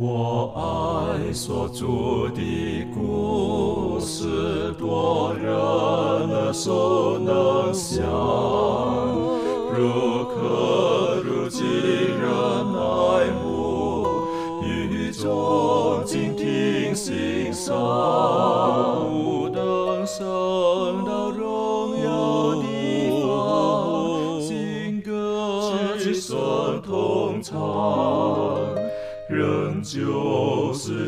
我爱所住的故事，多人耳熟能详，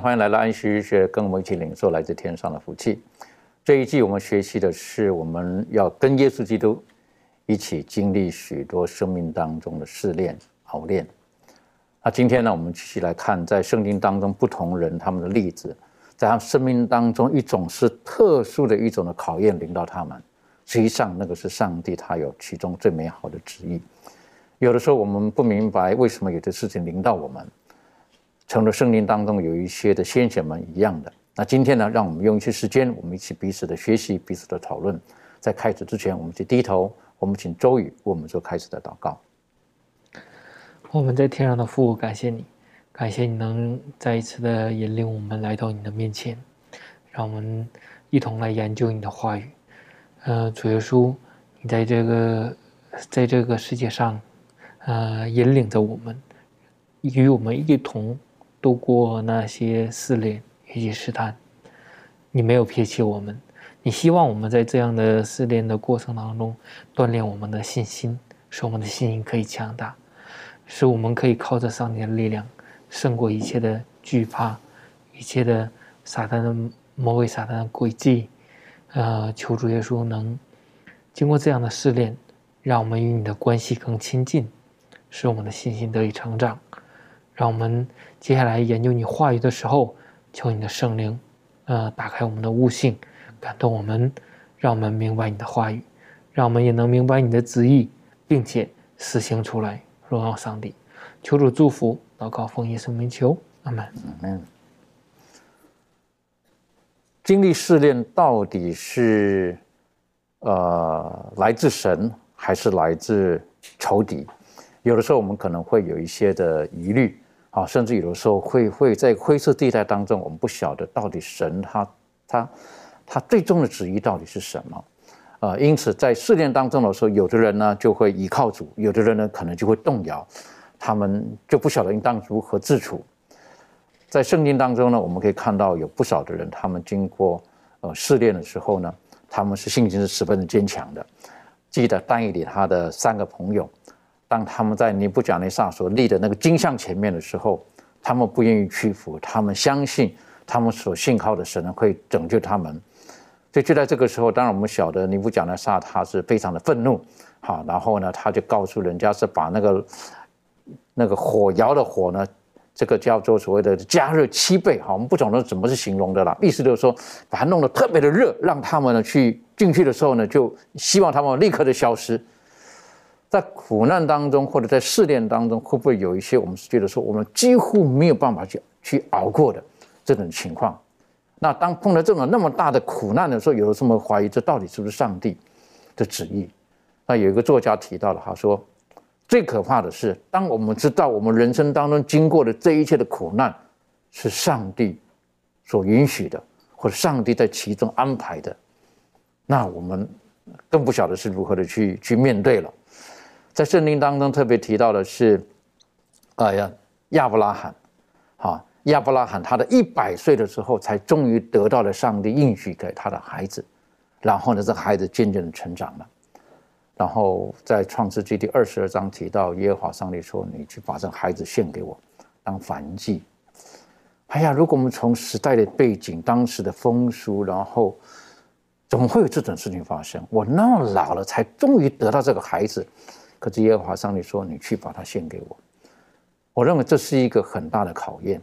欢迎来到安息日学，跟我们一起领受来自天上的福气。这一季我们学习的是，我们要跟耶稣基督一起经历许多生命当中的试炼、熬炼。那今天呢，我们继续来看在圣经当中不同人他们的例子，在他们生命当中一种是特殊的一种的考验临到他们，实际上那个是上帝他有其中最美好的旨意。有的时候我们不明白为什么有的事情临到我们，成了圣经当中有一些的先贤们一样的。那今天呢，让我们用一些时间，我们一起彼此的学习，彼此的讨论。在开始之前，我们就低头，我们请周宇为我们做开始的祷告。我们在天上的父，感谢你，感谢你能再一次的引领我们来到你的面前，让我们一同来研究你的话语。呃，主耶稣，你在这个在这个世界上，呃，引领着我们，与我们一同度过那些试炼以及试探。你没有撇弃我们，你希望我们在这样的试炼的过程当中锻炼我们的信心，使我们的信心可以强大。使我们可以靠着上帝的力量，胜过一切的惧怕，一切的撒旦的魔鬼、撒旦的诡计。呃，求主耶稣能经过这样的试炼，让我们与你的关系更亲近，使我们的信心得以成长。让我们接下来研究你话语的时候，求你的圣灵，呃，打开我们的悟性，感动我们，让我们明白你的话语，让我们也能明白你的旨意，并且实行出来。荣耀上帝，求主祝福，祷告奉耶稣名求，阿门。嗯，经历试炼到底是呃来自神还是来自仇敌？有的时候我们可能会有一些的疑虑啊，甚至有的时候会会在灰色地带当中，我们不晓得到底神他他他最终的旨意到底是什么。啊，因此在试炼当中的时候，有的人呢就会依靠主，有的人呢可能就会动摇，他们就不晓得应当如何自处。在圣经当中呢，我们可以看到有不少的人，他们经过呃试炼的时候呢，他们是信心是十分的坚强的。记得丹尼里他的三个朋友，当他们在尼布甲尼撒所立的那个金像前面的时候，他们不愿意屈服，他们相信他们所信靠的神呢会拯救他们。所以就在这个时候，当然我们晓得尼布甲尼撒他是非常的愤怒，好，然后呢，他就告诉人家是把那个那个火窑的火呢，这个叫做所谓的加热七倍，好，我们不懂得怎么是形容的啦，意思就是说把它弄得特别的热，让他们呢去进去的时候呢，就希望他们立刻的消失。在苦难当中或者在试炼当中，会不会有一些我们是觉得说我们几乎没有办法去去熬过的这种情况？那当碰到这种那么大的苦难的时候，有的时候怀疑这到底是不是上帝的旨意？那有一个作家提到了，他说最可怕的是，当我们知道我们人生当中经过的这一切的苦难是上帝所允许的，或者上帝在其中安排的，那我们更不晓得是如何的去去面对了。在圣经当中特别提到的是，哎呀，亚伯拉罕，啊。亚伯拉罕他的一百岁的时候，才终于得到了上帝应许给他的孩子，然后呢，这个孩子渐渐的成长了。然后在创世纪第二十二章提到，耶和华上帝说：“你去把这孩子献给我，当燔祭。”哎呀，如果我们从时代的背景、当时的风俗，然后怎么会有这种事情发生？我那么老了，才终于得到这个孩子，可是耶和华上帝说：“你去把它献给我。”我认为这是一个很大的考验。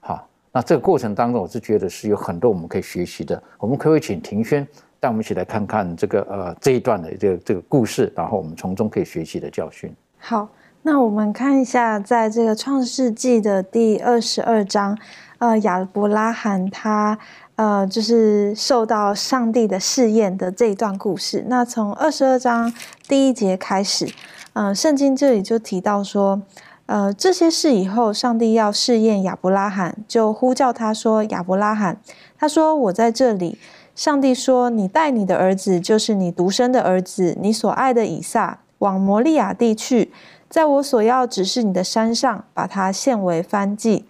好，那这个过程当中，我是觉得是有很多我们可以学习的。我们可不可以请庭轩带我们一起来看看这个呃这一段的这个这个故事，然后我们从中可以学习的教训。好，那我们看一下，在这个创世纪的第二十二章，呃，亚伯拉罕他。呃，就是受到上帝的试验的这一段故事。那从二十二章第一节开始，呃，圣经这里就提到说，呃，这些事以后，上帝要试验亚伯拉罕，就呼叫他说：“亚伯拉罕。”他说：“我在这里。”上帝说：“你带你的儿子，就是你独生的儿子，你所爱的以撒，往摩利亚地去，在我所要指示你的山上，把他献为燔祭。”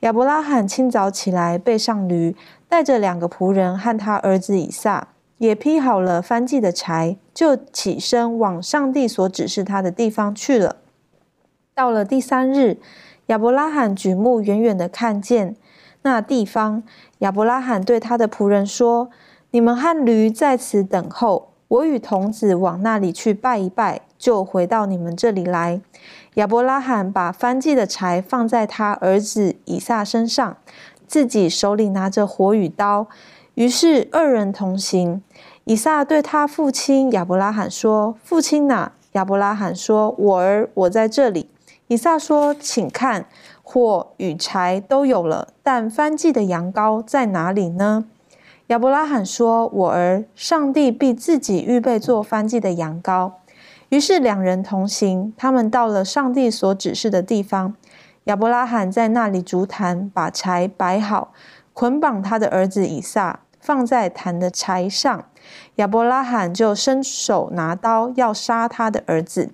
亚伯拉罕清早起来，背上驴。带着两个仆人和他儿子以撒，也劈好了翻祭的柴，就起身往上帝所指示他的地方去了。到了第三日，亚伯拉罕举目远远的看见那地方。亚伯拉罕对他的仆人说：“你们和驴在此等候，我与童子往那里去拜一拜，就回到你们这里来。”亚伯拉罕把翻祭的柴放在他儿子以撒身上。自己手里拿着火与刀，于是二人同行。以撒对他父亲亚伯拉罕说：“父亲哪？”亚伯拉罕说：“我儿，我在这里。”以撒说：“请看，火与柴都有了，但翻祭的羊羔在哪里呢？”亚伯拉罕说：“我儿，上帝必自己预备做翻祭的羊羔。”于是两人同行，他们到了上帝所指示的地方。亚伯拉罕在那里竹坛，把柴摆好，捆绑他的儿子以撒，放在坛的柴上。亚伯拉罕就伸手拿刀要杀他的儿子。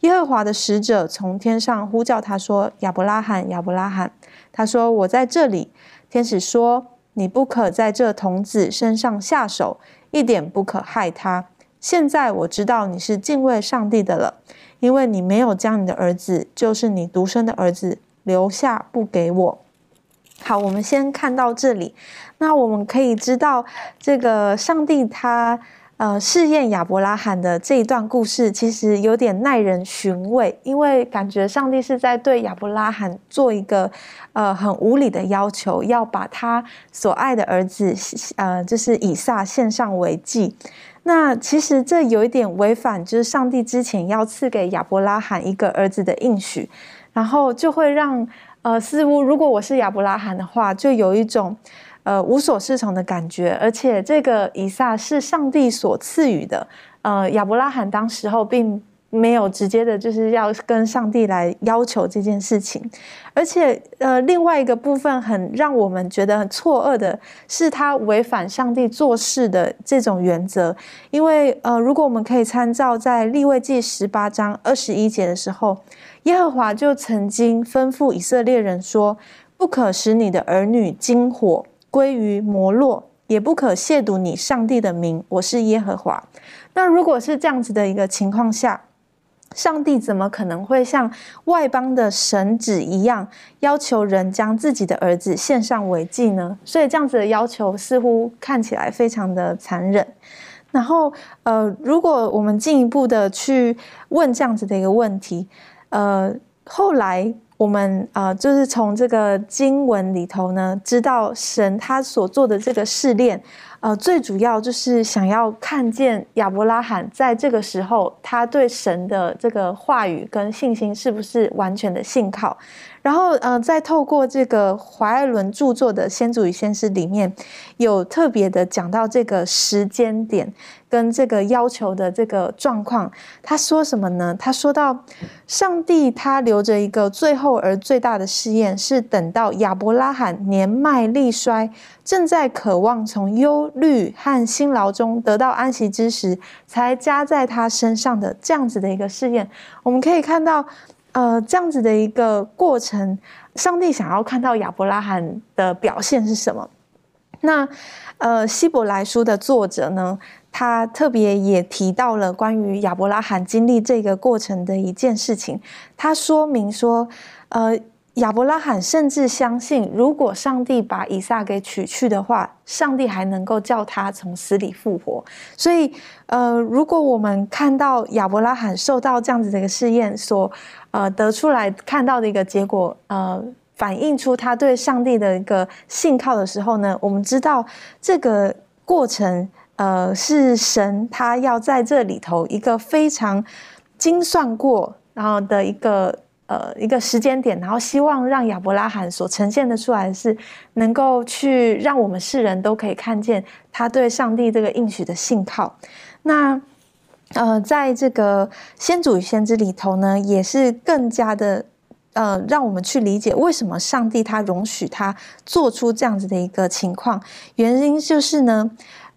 耶和华的使者从天上呼叫他说：“亚伯拉罕，亚伯拉罕。”他说：“我在这里。”天使说：“你不可在这童子身上下手，一点不可害他。现在我知道你是敬畏上帝的了，因为你没有将你的儿子，就是你独生的儿子。”留下不给我。好，我们先看到这里。那我们可以知道，这个上帝他呃试验亚伯拉罕的这一段故事，其实有点耐人寻味，因为感觉上帝是在对亚伯拉罕做一个呃很无理的要求，要把他所爱的儿子呃就是以撒献上为祭。那其实这有一点违反，就是上帝之前要赐给亚伯拉罕一个儿子的应许。然后就会让呃，似乎如果我是亚伯拉罕的话，就有一种呃无所适从的感觉。而且这个以撒是上帝所赐予的，呃，亚伯拉罕当时候并。没有直接的，就是要跟上帝来要求这件事情，而且呃，另外一个部分很让我们觉得很错愕的是，他违反上帝做事的这种原则。因为呃，如果我们可以参照在立位记十八章二十一节的时候，耶和华就曾经吩咐以色列人说：“不可使你的儿女经火归于摩洛，也不可亵渎你上帝的名。我是耶和华。”那如果是这样子的一个情况下，上帝怎么可能会像外邦的神旨一样要求人将自己的儿子献上为祭呢？所以这样子的要求似乎看起来非常的残忍。然后，呃，如果我们进一步的去问这样子的一个问题，呃，后来我们啊，就是从这个经文里头呢，知道神他所做的这个试炼。呃，最主要就是想要看见亚伯拉罕在这个时候，他对神的这个话语跟信心是不是完全的信靠。然后，呃，再透过这个怀艾伦著作的《先祖与先师》里面，有特别的讲到这个时间点跟这个要求的这个状况。他说什么呢？他说到，上帝他留着一个最后而最大的试验，是等到亚伯拉罕年迈力衰，正在渴望从忧虑和辛劳中得到安息之时，才加在他身上的这样子的一个试验。我们可以看到。呃，这样子的一个过程，上帝想要看到亚伯拉罕的表现是什么？那呃，希伯来书的作者呢，他特别也提到了关于亚伯拉罕经历这个过程的一件事情。他说明说，呃，亚伯拉罕甚至相信，如果上帝把以撒给取去的话，上帝还能够叫他从死里复活。所以，呃，如果我们看到亚伯拉罕受到这样子的一个试验，所呃得出来看到的一个结果，呃，反映出他对上帝的一个信靠的时候呢，我们知道这个过程，呃，是神他要在这里头一个非常精算过，然后的一个。呃，一个时间点，然后希望让亚伯拉罕所呈现的出来是，能够去让我们世人都可以看见他对上帝这个应许的信靠。那呃，在这个先祖与先知里头呢，也是更加的呃，让我们去理解为什么上帝他容许他做出这样子的一个情况，原因就是呢。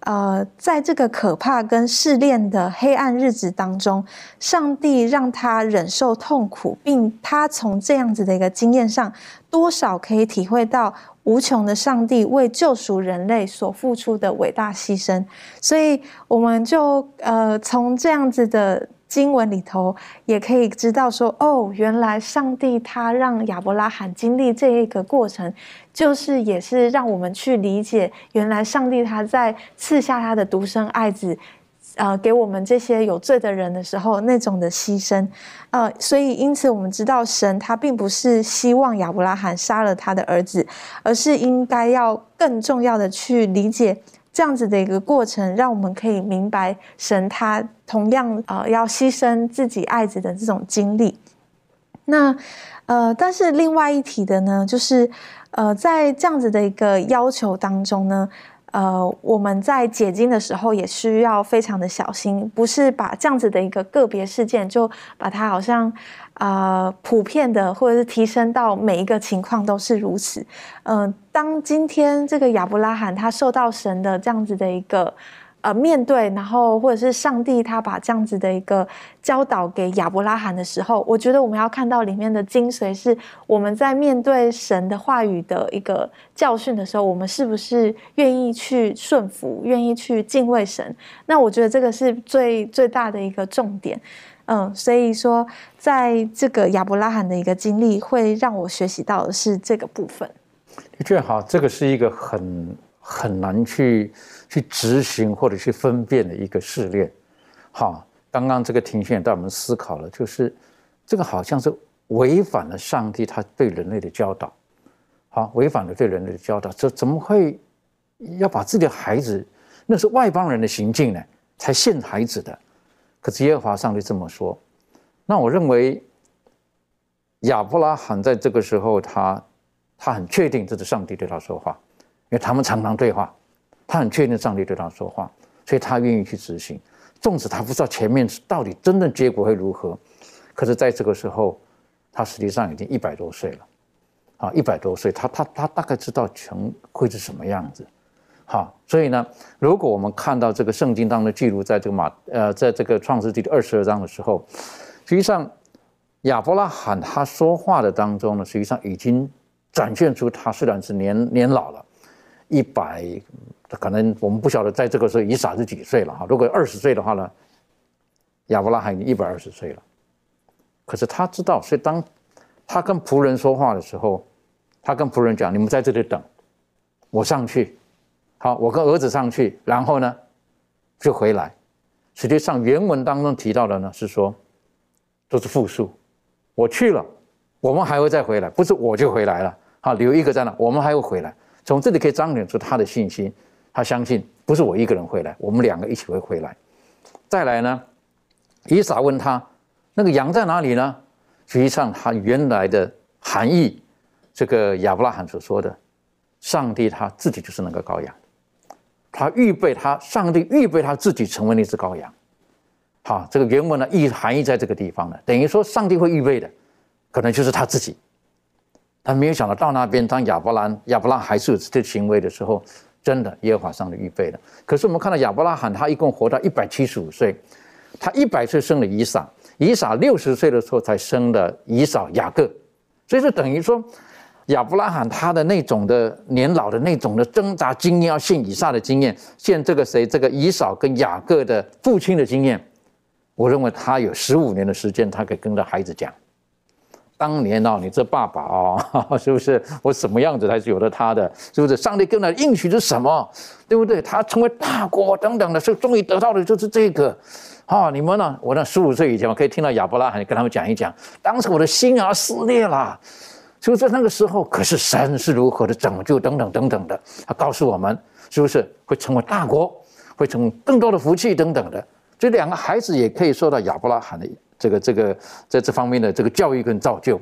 呃，在这个可怕跟试炼的黑暗日子当中，上帝让他忍受痛苦，并他从这样子的一个经验上，多少可以体会到无穷的上帝为救赎人类所付出的伟大牺牲。所以，我们就呃从这样子的。经文里头也可以知道说，哦，原来上帝他让亚伯拉罕经历这一个过程，就是也是让我们去理解，原来上帝他在赐下他的独生爱子，呃，给我们这些有罪的人的时候那种的牺牲，呃，所以因此我们知道神他并不是希望亚伯拉罕杀了他的儿子，而是应该要更重要的去理解。这样子的一个过程，让我们可以明白神他同样呃要牺牲自己爱子的这种经历。那呃，但是另外一提的呢，就是呃，在这样子的一个要求当中呢，呃，我们在解经的时候也需要非常的小心，不是把这样子的一个个别事件就把它好像。啊，普遍的，或者是提升到每一个情况都是如此。嗯，当今天这个亚伯拉罕他受到神的这样子的一个呃面对，然后或者是上帝他把这样子的一个教导给亚伯拉罕的时候，我觉得我们要看到里面的精髓是我们在面对神的话语的一个教训的时候，我们是不是愿意去顺服，愿意去敬畏神？那我觉得这个是最最大的一个重点。嗯，所以说，在这个亚伯拉罕的一个经历，会让我学习到的是这个部分。的确，哈，这个是一个很很难去去执行或者去分辨的一个试炼。好，刚刚这个庭训带我们思考了，就是这个好像是违反了上帝他对人类的教导，好，违反了对人类的教导，这怎么会要把自己的孩子，那是外邦人的行径呢？才献孩子的。可是耶和华上帝这么说，那我认为亚伯拉罕在这个时候，他他很确定这是上帝对他说话，因为他们常常对话，他很确定上帝对他说话，所以他愿意去执行，纵使他不知道前面到底真正结果会如何，可是在这个时候，他实际上已经一百多岁了，啊，一百多岁，他他他大概知道成会是什么样子。好，所以呢，如果我们看到这个圣经当中记录，在这个马呃，在这个创世纪的二十二章的时候，实际上亚伯拉罕他说话的当中呢，实际上已经展现出他虽然是年年老了，一百，可能我们不晓得在这个时候以撒是几岁了哈。如果二十岁的话呢，亚伯拉罕已经一百二十岁了，可是他知道，所以当他跟仆人说话的时候，他跟仆人讲：“你们在这里等，我上去。”好，我跟儿子上去，然后呢，就回来。实际上原文当中提到的呢，是说都是复数。我去了，我们还会再回来，不是我就回来了。好，留一个在那，我们还会回来。从这里可以彰显出他的信心，他相信不是我一个人回来，我们两个一起会回来。再来呢，以撒问他那个羊在哪里呢？实际上他原来的含义，这个亚伯拉罕所说的，上帝他自己就是那个羔羊。他预备他，上帝预备他自己成为那只羔羊。好，这个原文呢意含义在这个地方呢，等于说上帝会预备的，可能就是他自己。他没有想到到那边，当亚伯兰亚伯拉还是有这些行为的时候，真的耶和华上帝预备的。可是我们看到亚伯拉罕，他一共活到一百七十五岁，他一百岁生了以撒，以撒六十岁的时候才生了以扫雅各，所以说等于说。亚伯拉罕他的那种的年老的那种的挣扎经验，要献以撒的经验，献这个谁？这个以扫跟雅各的父亲的经验，我认为他有十五年的时间，他可以跟着孩子讲，当年哦，你这爸爸哦，是不是我什么样子才是有了他的？是不是上帝跟他应许是什么？对不对？他成为大国等等的，是终于得到的就是这个。啊，你们呢？我那十五岁以前，我可以听到亚伯拉罕跟他们讲一讲，当时我的心啊撕裂了。就在那个时候，可是神是如何的拯救等等等等的，他告诉我们，是不是会成为大国，会成更多的福气等等的？这两个孩子也可以受到亚伯拉罕的这个这个在这方面的这个教育跟造就。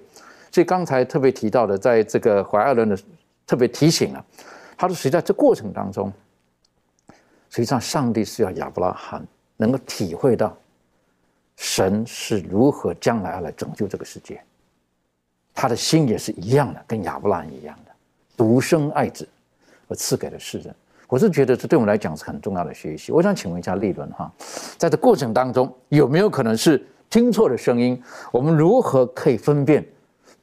所以刚才特别提到的，在这个怀二伦的特别提醒了，他说，实际在这过程当中，实际上上帝是要亚伯拉罕。能够体会到神是如何将来要来拯救这个世界，他的心也是一样的，跟亚伯拉罕一样的，独生爱子而赐给了世人。我是觉得这对我们来讲是很重要的学习。我想请问一下立伦哈，在这过程当中有没有可能是听错的声音？我们如何可以分辨，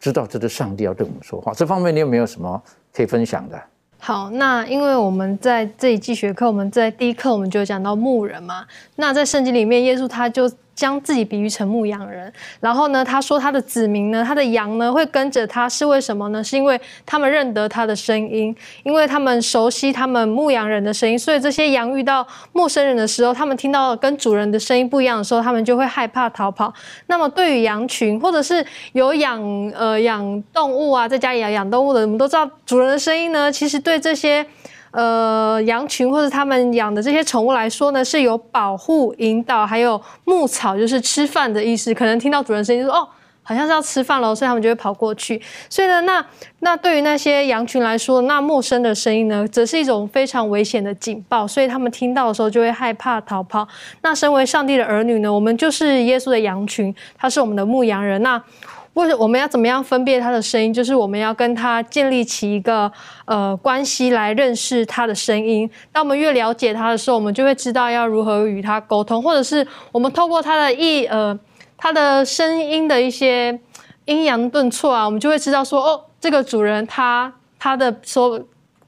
知道这是上帝要对我们说话？这方面你有没有什么可以分享的？好，那因为我们在这一季学课，我们在第一课我们就讲到牧人嘛。那在圣经里面，耶稣他就。将自己比喻成牧羊人，然后呢，他说他的子民呢，他的羊呢会跟着他，是为什么呢？是因为他们认得他的声音，因为他们熟悉他们牧羊人的声音，所以这些羊遇到陌生人的时候，他们听到跟主人的声音不一样的时候，他们就会害怕逃跑。那么对于羊群，或者是有养呃养动物啊，在家里养养动物的，我们都知道主人的声音呢，其实对这些。呃，羊群或者他们养的这些宠物来说呢，是有保护、引导，还有牧草，就是吃饭的意思。可能听到主人声音，说哦，好像是要吃饭了，所以他们就会跑过去。所以呢，那那对于那些羊群来说，那陌生的声音呢，则是一种非常危险的警报，所以他们听到的时候就会害怕逃跑。那身为上帝的儿女呢，我们就是耶稣的羊群，他是我们的牧羊人。那为我们要怎么样分辨他的声音？就是我们要跟他建立起一个呃关系来认识他的声音。当我们越了解他的时候，我们就会知道要如何与他沟通，或者是我们透过他的意呃他的声音的一些阴阳顿挫啊，我们就会知道说哦，这个主人他他的所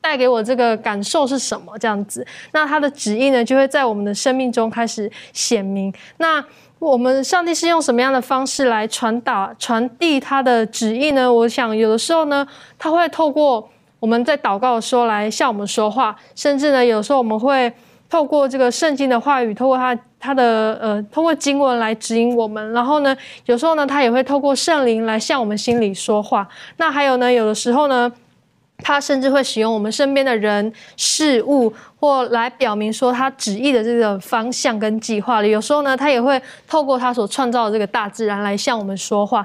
带给我这个感受是什么这样子。那他的旨意呢，就会在我们的生命中开始显明。那我们上帝是用什么样的方式来传达、传递他的旨意呢？我想有的时候呢，他会透过我们在祷告的时候来向我们说话，甚至呢，有时候我们会透过这个圣经的话语，透过他他的呃，通过经文来指引我们。然后呢，有时候呢，他也会透过圣灵来向我们心里说话。那还有呢，有的时候呢。他甚至会使用我们身边的人事物，或来表明说他旨意的这个方向跟计划了。有时候呢，他也会透过他所创造的这个大自然来向我们说话，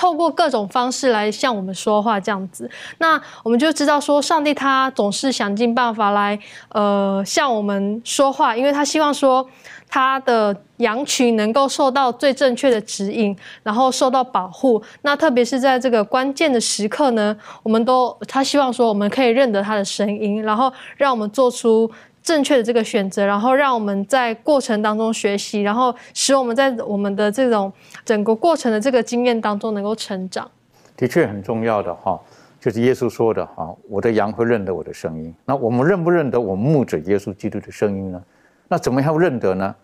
透过各种方式来向我们说话，这样子。那我们就知道说，上帝他总是想尽办法来呃向我们说话，因为他希望说。他的羊群能够受到最正确的指引，然后受到保护。那特别是在这个关键的时刻呢，我们都他希望说我们可以认得他的声音，然后让我们做出正确的这个选择，然后让我们在过程当中学习，然后使我们在我们的这种整个过程的这个经验当中能够成长。的确很重要的哈，就是耶稣说的哈，我的羊会认得我的声音。那我们认不认得我们牧者耶稣基督的声音呢？那怎么样认得呢？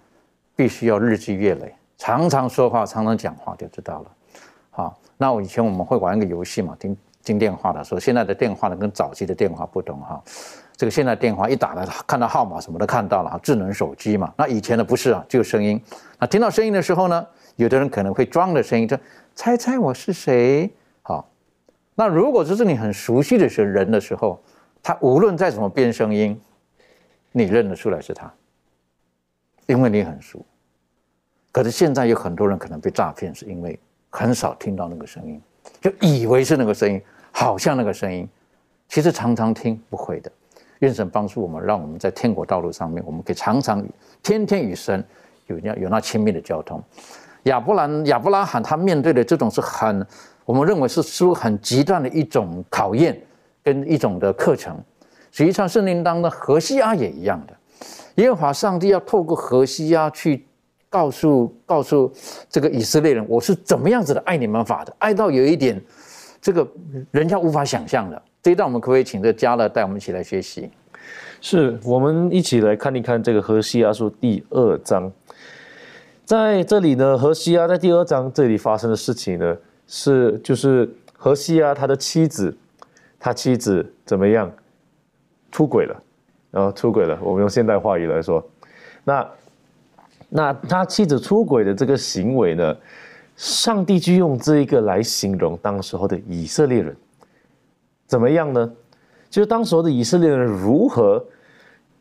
必须要日积月累，常常说话，常常讲话就知道了。好，那我以前我们会玩一个游戏嘛，听听电话的时候，现在的电话呢跟早期的电话不同哈。这个现在电话一打了，看到号码什么都看到了，智能手机嘛。那以前的不是啊，就声音。那听到声音的时候呢，有的人可能会装的声音，就猜猜我是谁。好，那如果这是你很熟悉的人的时候，他无论再怎么变声音，你认得出来是他。因为你很熟，可是现在有很多人可能被诈骗，是因为很少听到那个声音，就以为是那个声音，好像那个声音，其实常常听不会的。愿神帮助我们，让我们在天国道路上面，我们可以常常天天与神有那有那亲密的交通。亚伯兰亚伯拉罕他面对的这种是很，我们认为是是很极端的一种考验跟一种的课程。实际上圣经当中何西阿也一样的。耶和华上帝要透过何西阿去告诉告诉这个以色列人，我是怎么样子的爱你们法的，爱到有一点这个人家无法想象的。这一段我们可不可以请这加勒带我们一起来学习？是我们一起来看一看这个何西阿书第二章，在这里呢，何西阿在第二章这里发生的事情呢，是就是何西啊，他的妻子，他妻子怎么样？出轨了，然后出轨了，我们用现代话语来说，那那他妻子出轨的这个行为呢，上帝就用这一个来形容当时候的以色列人，怎么样呢？就是当时候的以色列人如何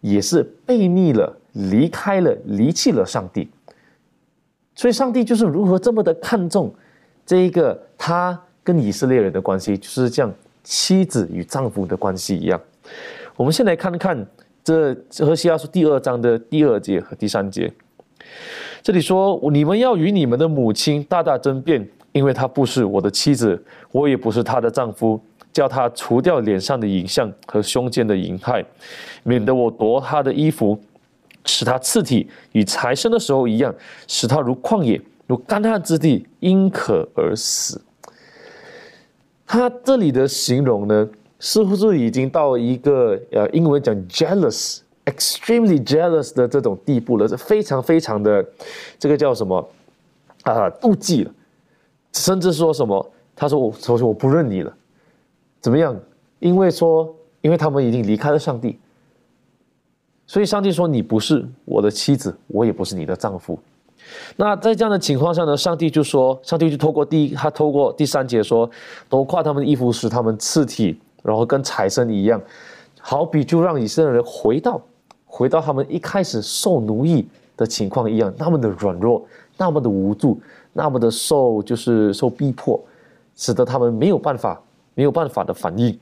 也是背逆了、离开了、离弃了上帝。所以，上帝就是如何这么的看重这一个他跟以色列人的关系，就是像妻子与丈夫的关系一样。我们先来看看这和西阿书第二章的第二节和第三节。这里说：“你们要与你们的母亲大大争辩，因为她不是我的妻子，我也不是她的丈夫。叫他除掉脸上的影像和胸间的淫害，免得我夺他的衣服。”使他刺体与财生的时候一样，使他如旷野、如干旱之地，因渴而死。他这里的形容呢，似乎是已经到一个呃，英文讲 jealous，extremely jealous 的这种地步了，是非常非常的，这个叫什么啊？妒忌了，甚至说什么？他说我，他说我不认你了，怎么样？因为说，因为他们已经离开了上帝。所以，上帝说：“你不是我的妻子，我也不是你的丈夫。”那在这样的情况下呢？上帝就说：“上帝就透过第一，他透过第三节说，都夸他们的衣服使他们刺体，然后跟财神一样，好比就让以色列人回到回到他们一开始受奴役的情况一样，那么的软弱，那么的无助，那么的受就是受逼迫，使得他们没有办法没有办法的反应。”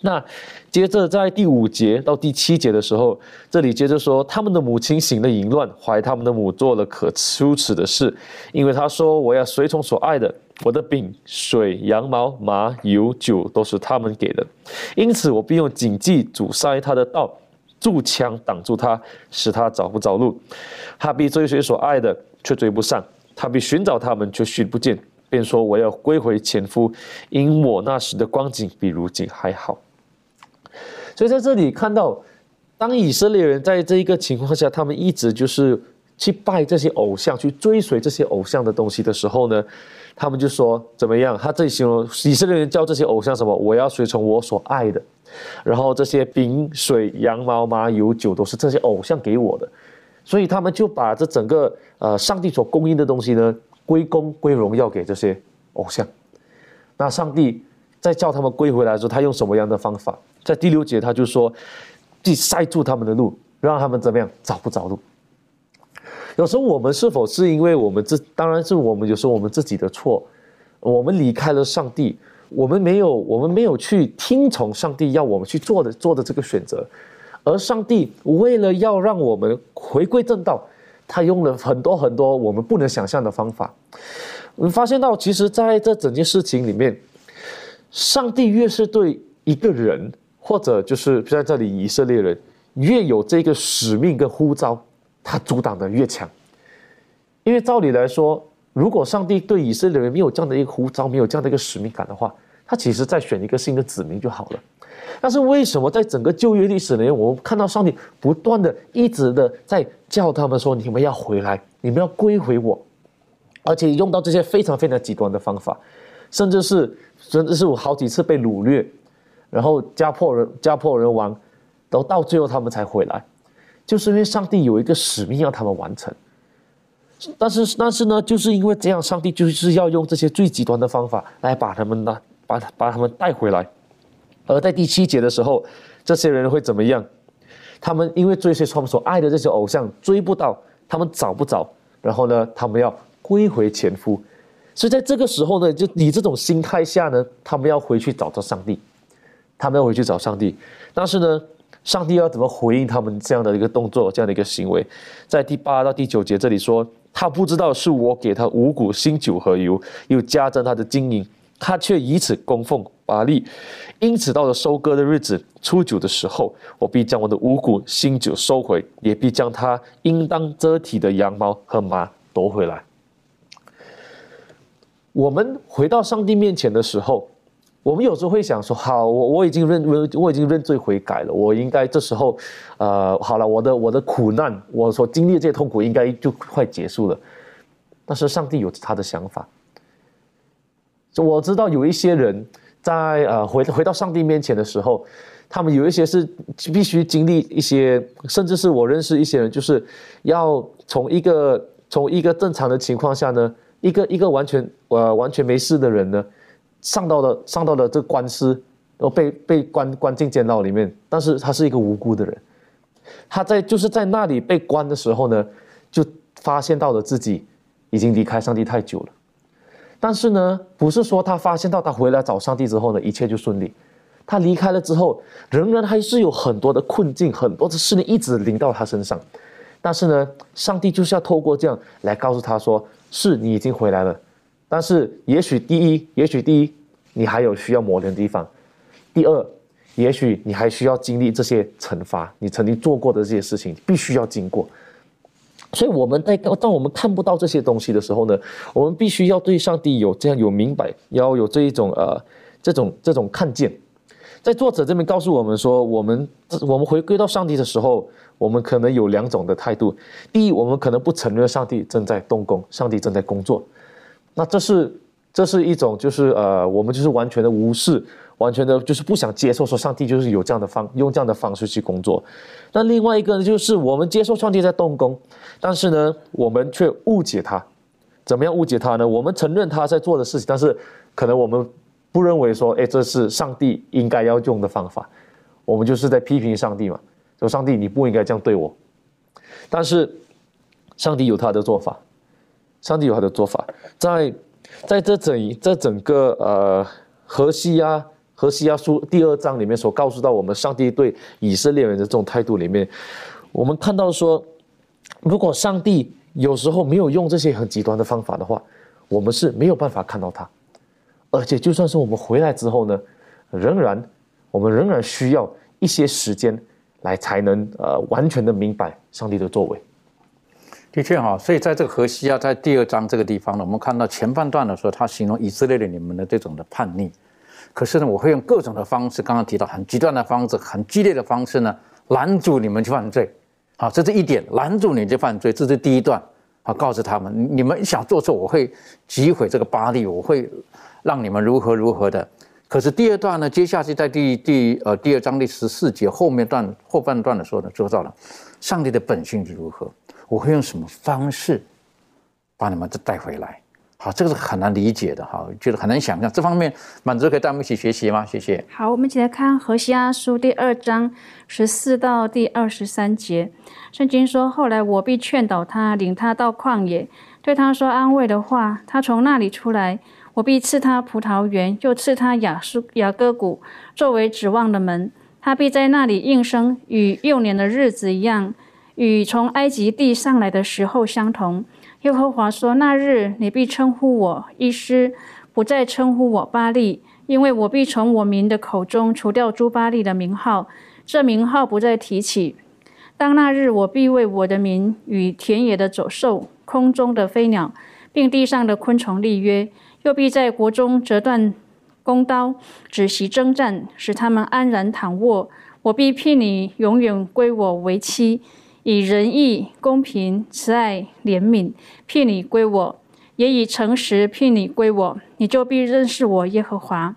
那接着在第五节到第七节的时候，这里接着说，他们的母亲醒了淫乱，怀他们的母做了可羞耻的事，因为他说我要随从所爱的，我的饼、水、羊毛、麻、油、酒都是他们给的，因此我必用谨记阻塞他的道，筑墙挡住他，使他找不着路。他必追随所爱的，却追不上；他必寻找他们，却寻不见。便说我要归回前夫，因我那时的光景比如今还好。所以在这里看到，当以色列人在这一个情况下，他们一直就是去拜这些偶像，去追随这些偶像的东西的时候呢，他们就说怎么样？他这里形容以色列人叫这些偶像什么？我要随从我所爱的，然后这些饼、水、羊毛、麻油、酒都是这些偶像给我的，所以他们就把这整个呃上帝所供应的东西呢。归功归荣耀给这些偶像，那上帝在叫他们归回来的时候，他用什么样的方法？在第六节他就说，既塞住他们的路，让他们怎么样找不着路。有时候我们是否是因为我们自，当然是我们有时候我们自己的错，我们离开了上帝，我们没有我们没有去听从上帝要我们去做的做的这个选择，而上帝为了要让我们回归正道。他用了很多很多我们不能想象的方法，我们发现到，其实在这整件事情里面，上帝越是对一个人，或者就是在这里以色列人，越有这个使命跟呼召，他阻挡的越强。因为照理来说，如果上帝对以色列人没有这样的一个呼召，没有这样的一个使命感的话，他其实再选一个新的子民就好了。但是为什么在整个旧约历史里面，我们看到上帝不断的、一直的在叫他们说：“你们要回来，你们要归回我。”而且用到这些非常非常极端的方法，甚至是甚至是我好几次被掳掠，然后家破人家破人亡，都到最后他们才回来，就是因为上帝有一个使命要他们完成。但是但是呢，就是因为这样，上帝就是要用这些最极端的方法来把他们呢，把把他们带回来。而在第七节的时候，这些人会怎么样？他们因为追随他们所爱的这些偶像，追不到，他们找不着，然后呢，他们要归回前夫。所以在这个时候呢，就以这种心态下呢，他们要回去找到上帝，他们要回去找上帝。但是呢，上帝要怎么回应他们这样的一个动作，这样的一个行为？在第八到第九节这里说，他不知道是我给他五谷、新酒和油，又加增他的经营。他却以此供奉巴利，因此到了收割的日子，初九的时候，我必将我的五谷新酒收回，也必将他应当遮体的羊毛和麻夺回来。我们回到上帝面前的时候，我们有时候会想说：好，我我已经认我已经认罪悔改了，我应该这时候，呃，好了，我的我的苦难，我所经历的这些痛苦，应该就快结束了。但是上帝有他的想法。我知道有一些人在呃回回到上帝面前的时候，他们有一些是必须经历一些，甚至是我认识一些人，就是要从一个从一个正常的情况下呢，一个一个完全呃完全没事的人呢，上到了上到了这官司，然后被被关关进监牢里面，但是他是一个无辜的人，他在就是在那里被关的时候呢，就发现到了自己已经离开上帝太久了。但是呢，不是说他发现到他回来找上帝之后呢，一切就顺利。他离开了之后，仍然还是有很多的困境，很多的事情一直临到他身上。但是呢，上帝就是要透过这样来告诉他说：“是你已经回来了。”但是也许第一，也许第一，你还有需要磨练的地方；第二，也许你还需要经历这些惩罚，你曾经做过的这些事情，必须要经过。所以我们在当我们看不到这些东西的时候呢，我们必须要对上帝有这样有明白，要有这一种呃这种这种看见。在作者这边告诉我们说，我们我们回归到上帝的时候，我们可能有两种的态度。第一，我们可能不承认上帝正在动工，上帝正在工作。那这是这是一种就是呃，我们就是完全的无视。完全的就是不想接受，说上帝就是有这样的方，用这样的方式去工作。那另外一个呢，就是我们接受上帝在动工，但是呢，我们却误解他。怎么样误解他呢？我们承认他在做的事情，但是可能我们不认为说，哎，这是上帝应该要用的方法。我们就是在批评上帝嘛，说上帝你不应该这样对我。但是上帝有他的做法，上帝有他的做法，在在这整这整个呃河西啊。和西亚书第二章里面所告诉到我们，上帝对以色列人的这种态度里面，我们看到说，如果上帝有时候没有用这些很极端的方法的话，我们是没有办法看到他。而且就算是我们回来之后呢，仍然我们仍然需要一些时间来才能呃完全的明白上帝的作为。的确哈，所以在这个河西亚在第二章这个地方呢，我们看到前半段的时候，他形容以色列的你们的这种的叛逆。可是呢，我会用各种的方式，刚刚提到很极端的方式、很激烈的方式呢，拦阻你们去犯罪。好，这是一点，拦阻你去犯罪，这是第一段。好，告诉他们，你们想做错，我会击毁这个巴利，我会让你们如何如何的。可是第二段呢，接下去在第第呃第二章第十四节后面段后半段的时候呢，说到了上帝的本性是如何，我会用什么方式把你们再带回来。好，这个是很难理解的哈，觉得很难想象。这方面，满足可以带我们一起学习吗？谢谢。好，我们一起来看《何西阿书》第二章十四到第二十三节。圣经说：“后来我必劝导他，领他到旷野，对他说安慰的话。他从那里出来，我必赐他葡萄园，又赐他雅苏雅各谷，作为指望的门。他必在那里应声，与幼年的日子一样，与从埃及地上来的时候相同。”耶和华说：“那日你必称呼我医师，不再称呼我巴利，因为我必从我民的口中除掉朱巴利的名号，这名号不再提起。当那日，我必为我的民与田野的走兽、空中的飞鸟，并地上的昆虫立约，又必在国中折断弓刀，止息征战，使他们安然躺卧。我必聘你永远归我为妻。”以仁义、公平、慈爱、怜悯聘你归我，也以诚实聘你归我，你就必认识我耶和华。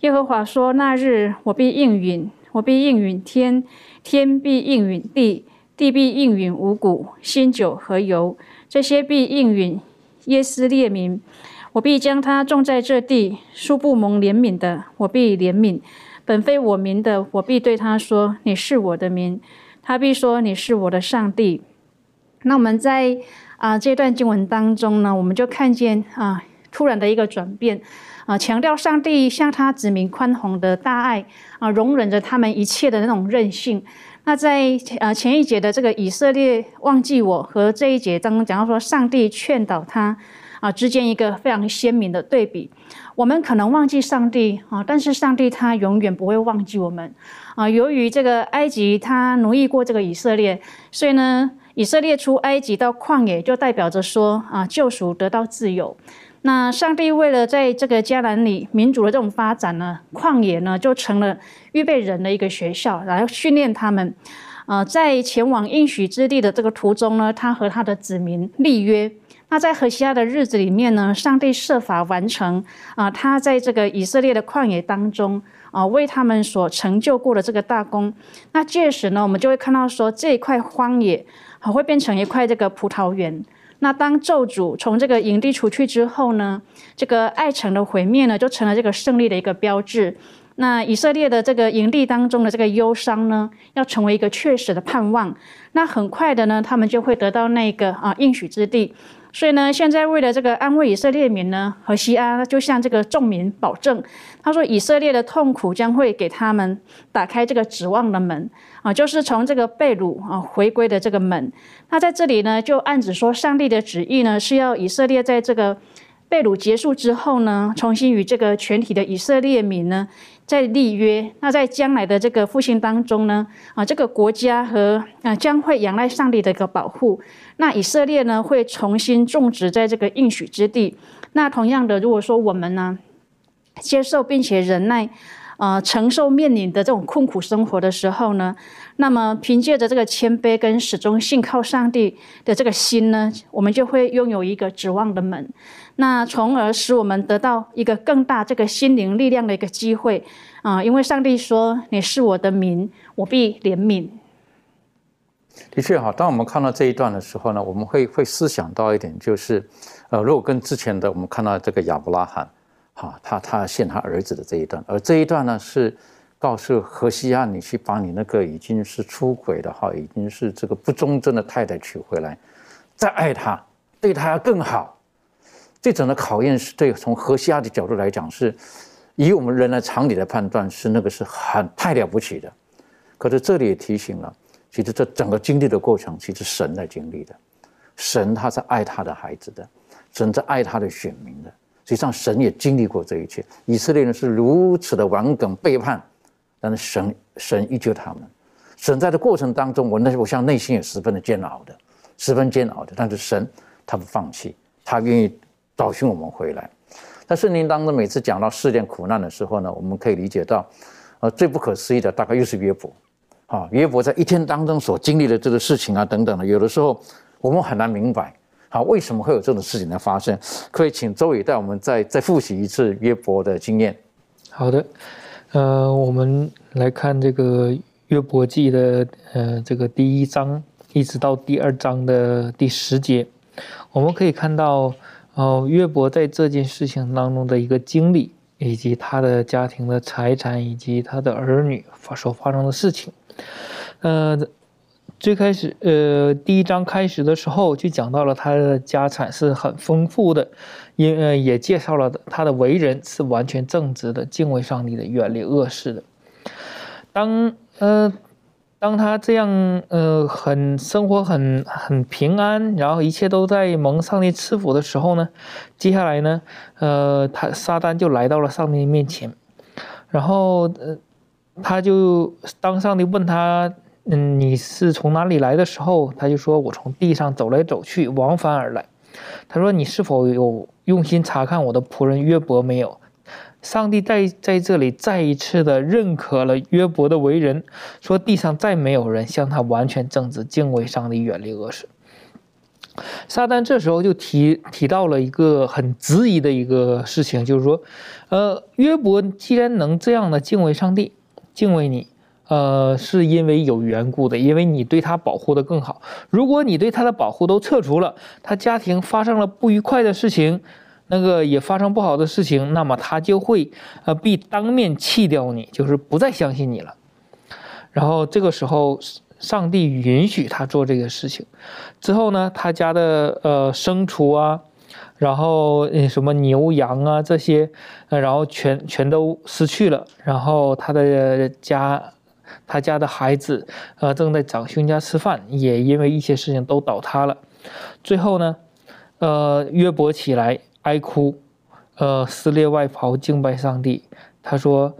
耶和华说：那日我必应允，我必应允天，天必应允地，地必应允五谷、新酒和油，这些必应允耶斯列民。我必将他种在这地，恕不蒙怜悯的，我必怜悯；本非我民的，我必对他说：你是我的民。他必说：“你是我的上帝。”那我们在啊这段经文当中呢，我们就看见啊突然的一个转变啊，强调上帝向他子民宽宏的大爱啊，容忍着他们一切的那种任性。那在呃前一节的这个以色列忘记我和这一节当中讲到说，上帝劝导他啊之间一个非常鲜明的对比。我们可能忘记上帝啊，但是上帝他永远不会忘记我们。啊，由于这个埃及他奴役过这个以色列，所以呢，以色列出埃及到旷野，就代表着说啊，救赎得到自由。那上帝为了在这个迦南里民主的这种发展呢，旷野呢就成了预备人的一个学校，来训练他们。啊，在前往应许之地的这个途中呢，他和他的子民立约，那在何西亚的日子里面呢，上帝设法完成啊，他在这个以色列的旷野当中啊，为他们所成就过的这个大功。那届时呢，我们就会看到说，这一块荒野好会变成一块这个葡萄园。那当咒诅从这个营地出去之后呢，这个爱城的毁灭呢，就成了这个胜利的一个标志。那以色列的这个营地当中的这个忧伤呢，要成为一个确实的盼望。那很快的呢，他们就会得到那个啊应许之地。所以呢，现在为了这个安慰以色列民呢，何西阿就向这个众民保证，他说以色列的痛苦将会给他们打开这个指望的门啊，就是从这个被掳啊回归的这个门。那在这里呢，就暗指说，上帝的旨意呢，是要以色列在这个被掳结束之后呢，重新与这个全体的以色列民呢。在立约，那在将来的这个复兴当中呢，啊，这个国家和啊将会仰赖上帝的一个保护。那以色列呢，会重新种植在这个应许之地。那同样的，如果说我们呢，接受并且忍耐。呃，承受面临的这种困苦生活的时候呢，那么凭借着这个谦卑跟始终信靠上帝的这个心呢，我们就会拥有一个指望的门，那从而使我们得到一个更大这个心灵力量的一个机会啊！因为上帝说：“你是我的民，我必怜悯。”的确哈，当我们看到这一段的时候呢，我们会会思想到一点，就是呃，如果跟之前的我们看到这个亚伯拉罕。哈，他他献他儿子的这一段，而这一段呢是告诉何西亚，你去把你那个已经是出轨的哈，已经是这个不忠贞的太太娶回来，再爱她，对她要更好。这种的考验是对从何西亚的角度来讲，是以我们人的常理的判断是那个是很太了不起的。可是这里也提醒了，其实这整个经历的过程，其实神在经历的，神他是爱他的孩子的，神在爱他的选民的。实际上，神也经历过这一切。以色列人是如此的顽梗背叛，但是神神依旧他们。神在的过程当中，我那我像内心也十分的煎熬的，十分煎熬的。但是神他不放弃，他愿意找寻我们回来。在圣经当中，每次讲到试炼苦难的时候呢，我们可以理解到，呃，最不可思议的大概又是约伯。啊，约伯在一天当中所经历的这个事情啊，等等的，有的时候我们很难明白。好，为什么会有这种事情的发生？可以请周宇带我们再再复习一次约伯的经验。好的，呃，我们来看这个约伯记的呃这个第一章，一直到第二章的第十节，我们可以看到哦，约伯在这件事情当中的一个经历，以及他的家庭的财产，以及他的儿女发所发生的事情，呃。最开始，呃，第一章开始的时候就讲到了他的家产是很丰富的，因呃也介绍了他的为人是完全正直的，敬畏上帝的，远离恶事的。当呃当他这样呃很生活很很平安，然后一切都在蒙上帝赐福的时候呢，接下来呢，呃他撒旦就来到了上帝面前，然后呃他就当上帝问他。嗯，你是从哪里来的时候，他就说我从地上走来走去，往返而来。他说你是否有用心查看我的仆人约伯没有？上帝在在这里再一次的认可了约伯的为人，说地上再没有人像他完全正直、敬畏上帝、远离恶事。撒旦这时候就提提到了一个很质疑的一个事情，就是说，呃，约伯既然能这样的敬畏上帝、敬畏你。呃，是因为有缘故的，因为你对他保护的更好。如果你对他的保护都撤除了，他家庭发生了不愉快的事情，那个也发生不好的事情，那么他就会呃必当面弃掉你，就是不再相信你了。然后这个时候，上帝允许他做这个事情，之后呢，他家的呃牲畜啊，然后什么牛羊啊这些，呃，然后全全都失去了，然后他的家。他家的孩子，呃，正在长兄家吃饭，也因为一些事情都倒塌了。最后呢，呃，约伯起来哀哭，呃，撕裂外袍敬拜上帝。他说：“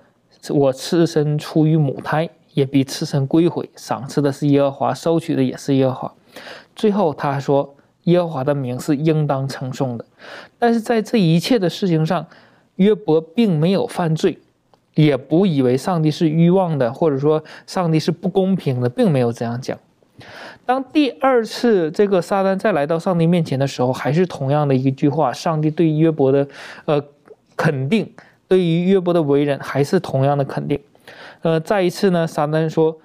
我赤身出于母胎，也必赤身归回。赏赐的是耶和华，收取的也是耶和华。”最后他说：“耶和华的名是应当称颂的。”但是在这一切的事情上，约伯并没有犯罪。也不以为上帝是欲望的，或者说上帝是不公平的，并没有这样讲。当第二次这个撒旦再来到上帝面前的时候，还是同样的一句话，上帝对约伯的呃肯定，对于约伯的为人还是同样的肯定。呃，再一次呢，撒旦说，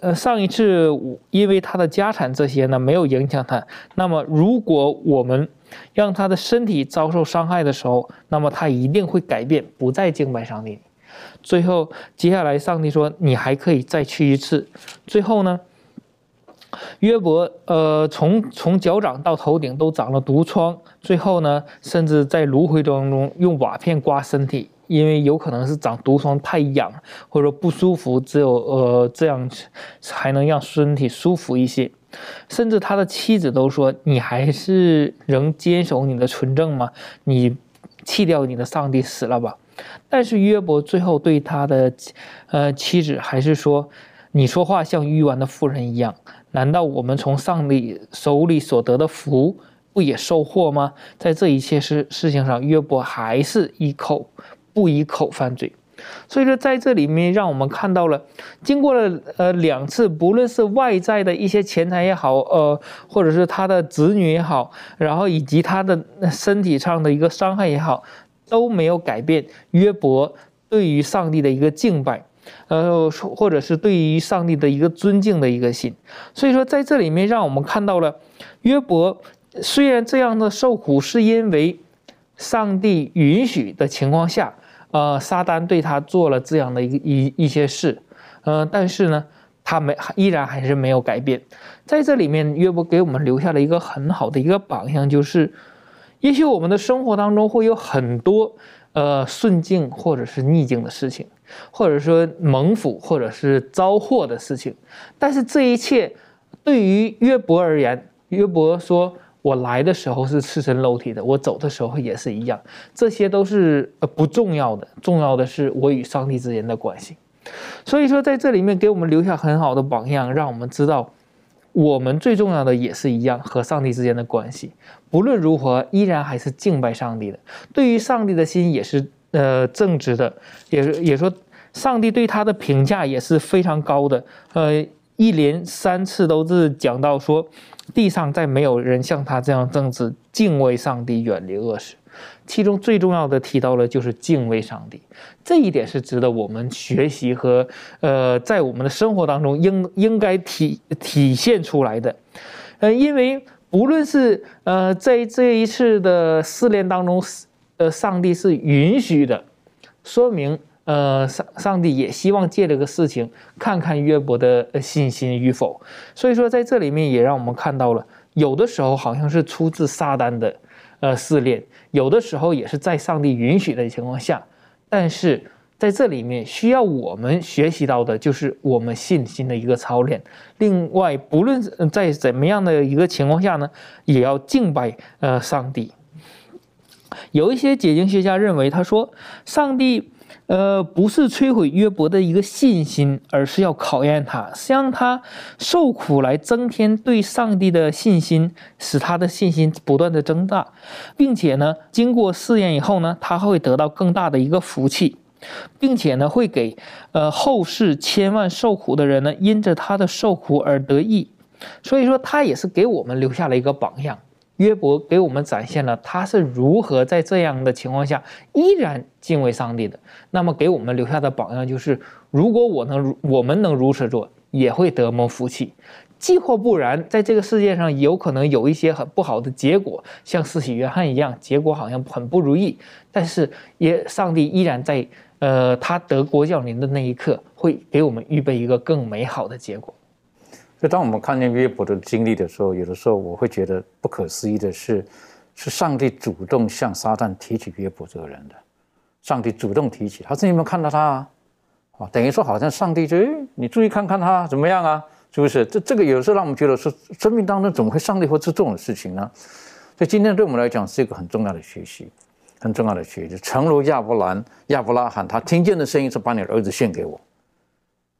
呃，上一次因为他的家产这些呢没有影响他，那么如果我们让他的身体遭受伤害的时候，那么他一定会改变，不再敬拜上帝。最后，接下来上帝说，你还可以再去一次。最后呢？约伯，呃，从从脚掌到头顶都长了毒疮，最后呢，甚至在炉灰当中用瓦片刮身体，因为有可能是长毒疮太痒或者说不舒服，只有呃这样才能让身体舒服一些。甚至他的妻子都说：“你还是仍坚守你的纯正吗？你弃掉你的上帝死了吧？”但是约伯最后对他的呃妻子还是说：“你说话像愚顽的妇人一样。”难道我们从上帝手里所得的福不也收获吗？在这一切事事情上，约伯还是一口不一口犯罪。所以说，在这里面让我们看到了，经过了呃两次，不论是外在的一些钱财也好，呃，或者是他的子女也好，然后以及他的身体上的一个伤害也好，都没有改变约伯对于上帝的一个敬拜。呃，或者是对于上帝的一个尊敬的一个心，所以说在这里面让我们看到了约伯虽然这样的受苦是因为上帝允许的情况下，呃，撒旦对他做了这样的一一一些事，呃，但是呢，他没依然还是没有改变。在这里面，约伯给我们留下了一个很好的一个榜样，就是也许我们的生活当中会有很多呃顺境或者是逆境的事情。或者说蒙福，或者是遭祸的事情，但是这一切对于约伯而言，约伯说：“我来的时候是赤身露体的，我走的时候也是一样，这些都是呃不重要的，重要的是我与上帝之间的关系。”所以说，在这里面给我们留下很好的榜样，让我们知道，我们最重要的也是一样和上帝之间的关系，不论如何，依然还是敬拜上帝的，对于上帝的心也是。呃，正直的，也是也说，上帝对他的评价也是非常高的。呃，一连三次都是讲到说，地上再没有人像他这样正直，敬畏上帝，远离恶事。其中最重要的提到了就是敬畏上帝，这一点是值得我们学习和呃，在我们的生活当中应应该体体现出来的。呃，因为不论是呃在这一次的试炼当中。呃，上帝是允许的，说明呃，上上帝也希望借这个事情看看约伯的信心与否。所以说，在这里面也让我们看到了，有的时候好像是出自撒旦的呃试炼，有的时候也是在上帝允许的情况下。但是在这里面需要我们学习到的就是我们信心的一个操练。另外，不论在怎么样的一个情况下呢，也要敬拜呃上帝。有一些解经学家认为，他说上帝，呃，不是摧毁约伯的一个信心，而是要考验他，是让他受苦来增添对上帝的信心，使他的信心不断的增大，并且呢，经过试验以后呢，他会得到更大的一个福气，并且呢，会给呃后世千万受苦的人呢，因着他的受苦而得益，所以说他也是给我们留下了一个榜样。约伯给我们展现了他是如何在这样的情况下依然敬畏上帝的。那么给我们留下的榜样就是：如果我能如，我们能如此做，也会得蒙福气。既或不然，在这个世界上有可能有一些很不好的结果，像四喜约翰一样，结果好像很不如意。但是也，上帝依然在，呃，他得国降临的那一刻，会给我们预备一个更美好的结果。就当我们看见约伯的经历的时候，有的时候我会觉得不可思议的是，是上帝主动向撒旦提起约伯这个人的。上帝主动提起，他说：“你有没有看到他啊？”啊，等于说好像上帝就诶，你注意看看他怎么样啊？是不是？这这个有时候让我们觉得说，生命当中怎么会上帝会做这种事情呢？所以今天对我们来讲是一个很重要的学习，很重要的学习。诚如亚伯兰、亚伯拉罕，他听见的声音是把你的儿子献给我，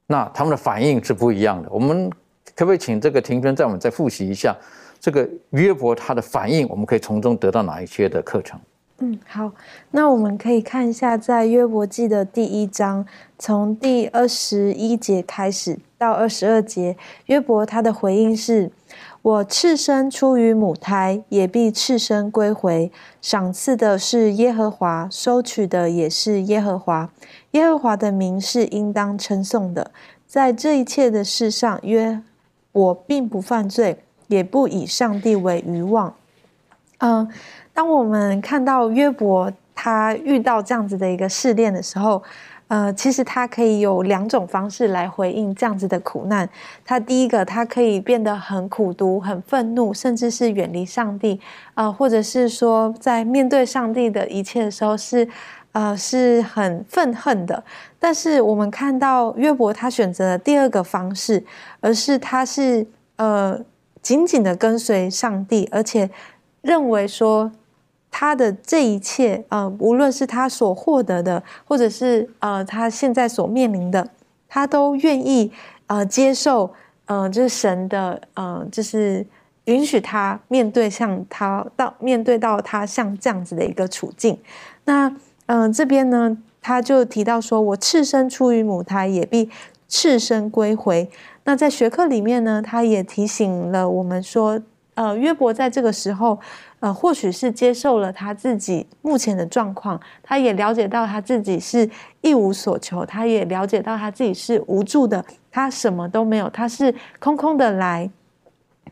那他们的反应是不一样的。我们。可不可以请这个庭轩在我们再复习一下这个约伯他的反应？我们可以从中得到哪一些的课程？嗯，好，那我们可以看一下，在约伯记的第一章，从第二十一节开始到二十二节，约伯他的回应是：“我赤身出于母胎，也必赤身归回。赏赐的是耶和华，收取的也是耶和华。耶和华的名是应当称颂的。在这一切的事上，约我并不犯罪，也不以上帝为愚妄。”嗯。当我们看到约伯他遇到这样子的一个试炼的时候，呃，其实他可以有两种方式来回应这样子的苦难。他第一个，他可以变得很苦毒、很愤怒，甚至是远离上帝，呃，或者是说在面对上帝的一切的时候是，呃，是很愤恨的。但是我们看到约伯他选择了第二个方式，而是他是呃紧紧的跟随上帝，而且认为说。他的这一切，呃，无论是他所获得的，或者是呃他现在所面临的，他都愿意呃接受，呃，就是神的，呃，就是允许他面对像他到面对到他像这样子的一个处境。那嗯，这边呢，他就提到说：“我赤身出于母胎，也必赤身归回。”那在学课里面呢，他也提醒了我们说：“呃，约伯在这个时候。”呃，或许是接受了他自己目前的状况，他也了解到他自己是一无所求，他也了解到他自己是无助的，他什么都没有，他是空空的来。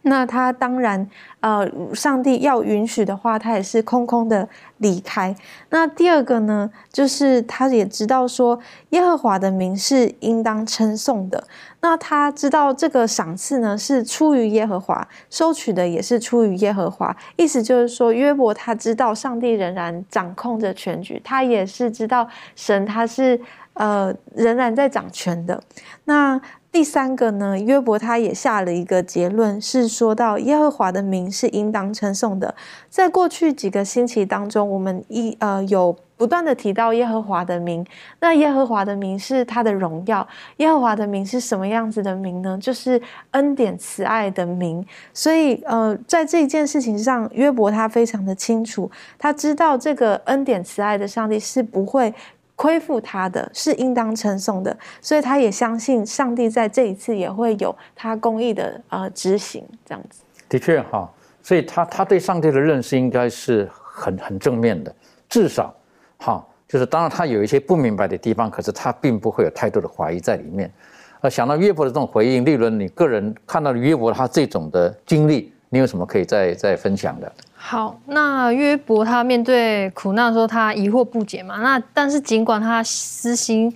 那他当然，呃，上帝要允许的话，他也是空空的离开。那第二个呢，就是他也知道说，耶和华的名是应当称颂的。那他知道这个赏赐呢是出于耶和华，收取的也是出于耶和华。意思就是说，约伯他知道上帝仍然掌控着全局，他也是知道神他是呃仍然在掌权的。那。第三个呢，约伯他也下了一个结论，是说到耶和华的名是应当称颂的。在过去几个星期当中，我们一呃有不断的提到耶和华的名。那耶和华的名是他的荣耀。耶和华的名是什么样子的名呢？就是恩典慈爱的名。所以呃，在这件事情上，约伯他非常的清楚，他知道这个恩典慈爱的上帝是不会。亏负他的是应当称颂的，所以他也相信上帝在这一次也会有他公义的呃执行，这样子。的确哈，所以他他对上帝的认识应该是很很正面的，至少哈，就是当然他有一些不明白的地方，可是他并不会有太多的怀疑在里面。呃，想到约伯的这种回应，例如，你个人看到约伯他这种的经历，你有什么可以再再分享的？好，那约伯他面对苦难的时候，他疑惑不解嘛。那但是尽管他撕心，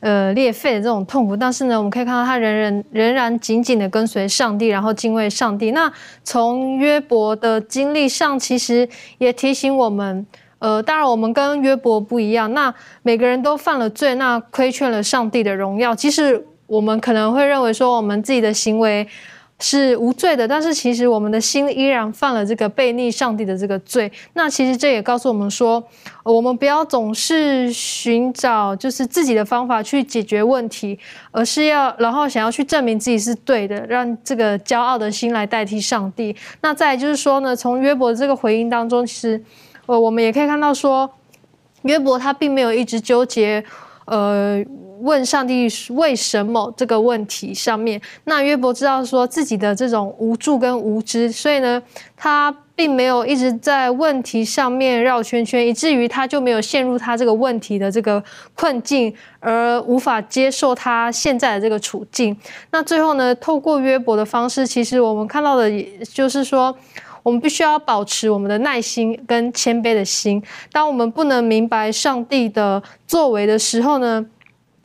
呃裂肺的这种痛苦，但是呢，我们可以看到他仍然仍然紧紧的跟随上帝，然后敬畏上帝。那从约伯的经历上，其实也提醒我们，呃，当然我们跟约伯不一样，那每个人都犯了罪，那亏欠了上帝的荣耀。即使我们可能会认为说，我们自己的行为。是无罪的，但是其实我们的心依然犯了这个背逆上帝的这个罪。那其实这也告诉我们说，我们不要总是寻找就是自己的方法去解决问题，而是要然后想要去证明自己是对的，让这个骄傲的心来代替上帝。那再就是说呢，从约伯的这个回应当中，其实呃我们也可以看到说，约伯他并没有一直纠结，呃。问上帝为什么这个问题上面，那约伯知道说自己的这种无助跟无知，所以呢，他并没有一直在问题上面绕圈圈，以至于他就没有陷入他这个问题的这个困境，而无法接受他现在的这个处境。那最后呢，透过约伯的方式，其实我们看到的，就是说，我们必须要保持我们的耐心跟谦卑的心。当我们不能明白上帝的作为的时候呢？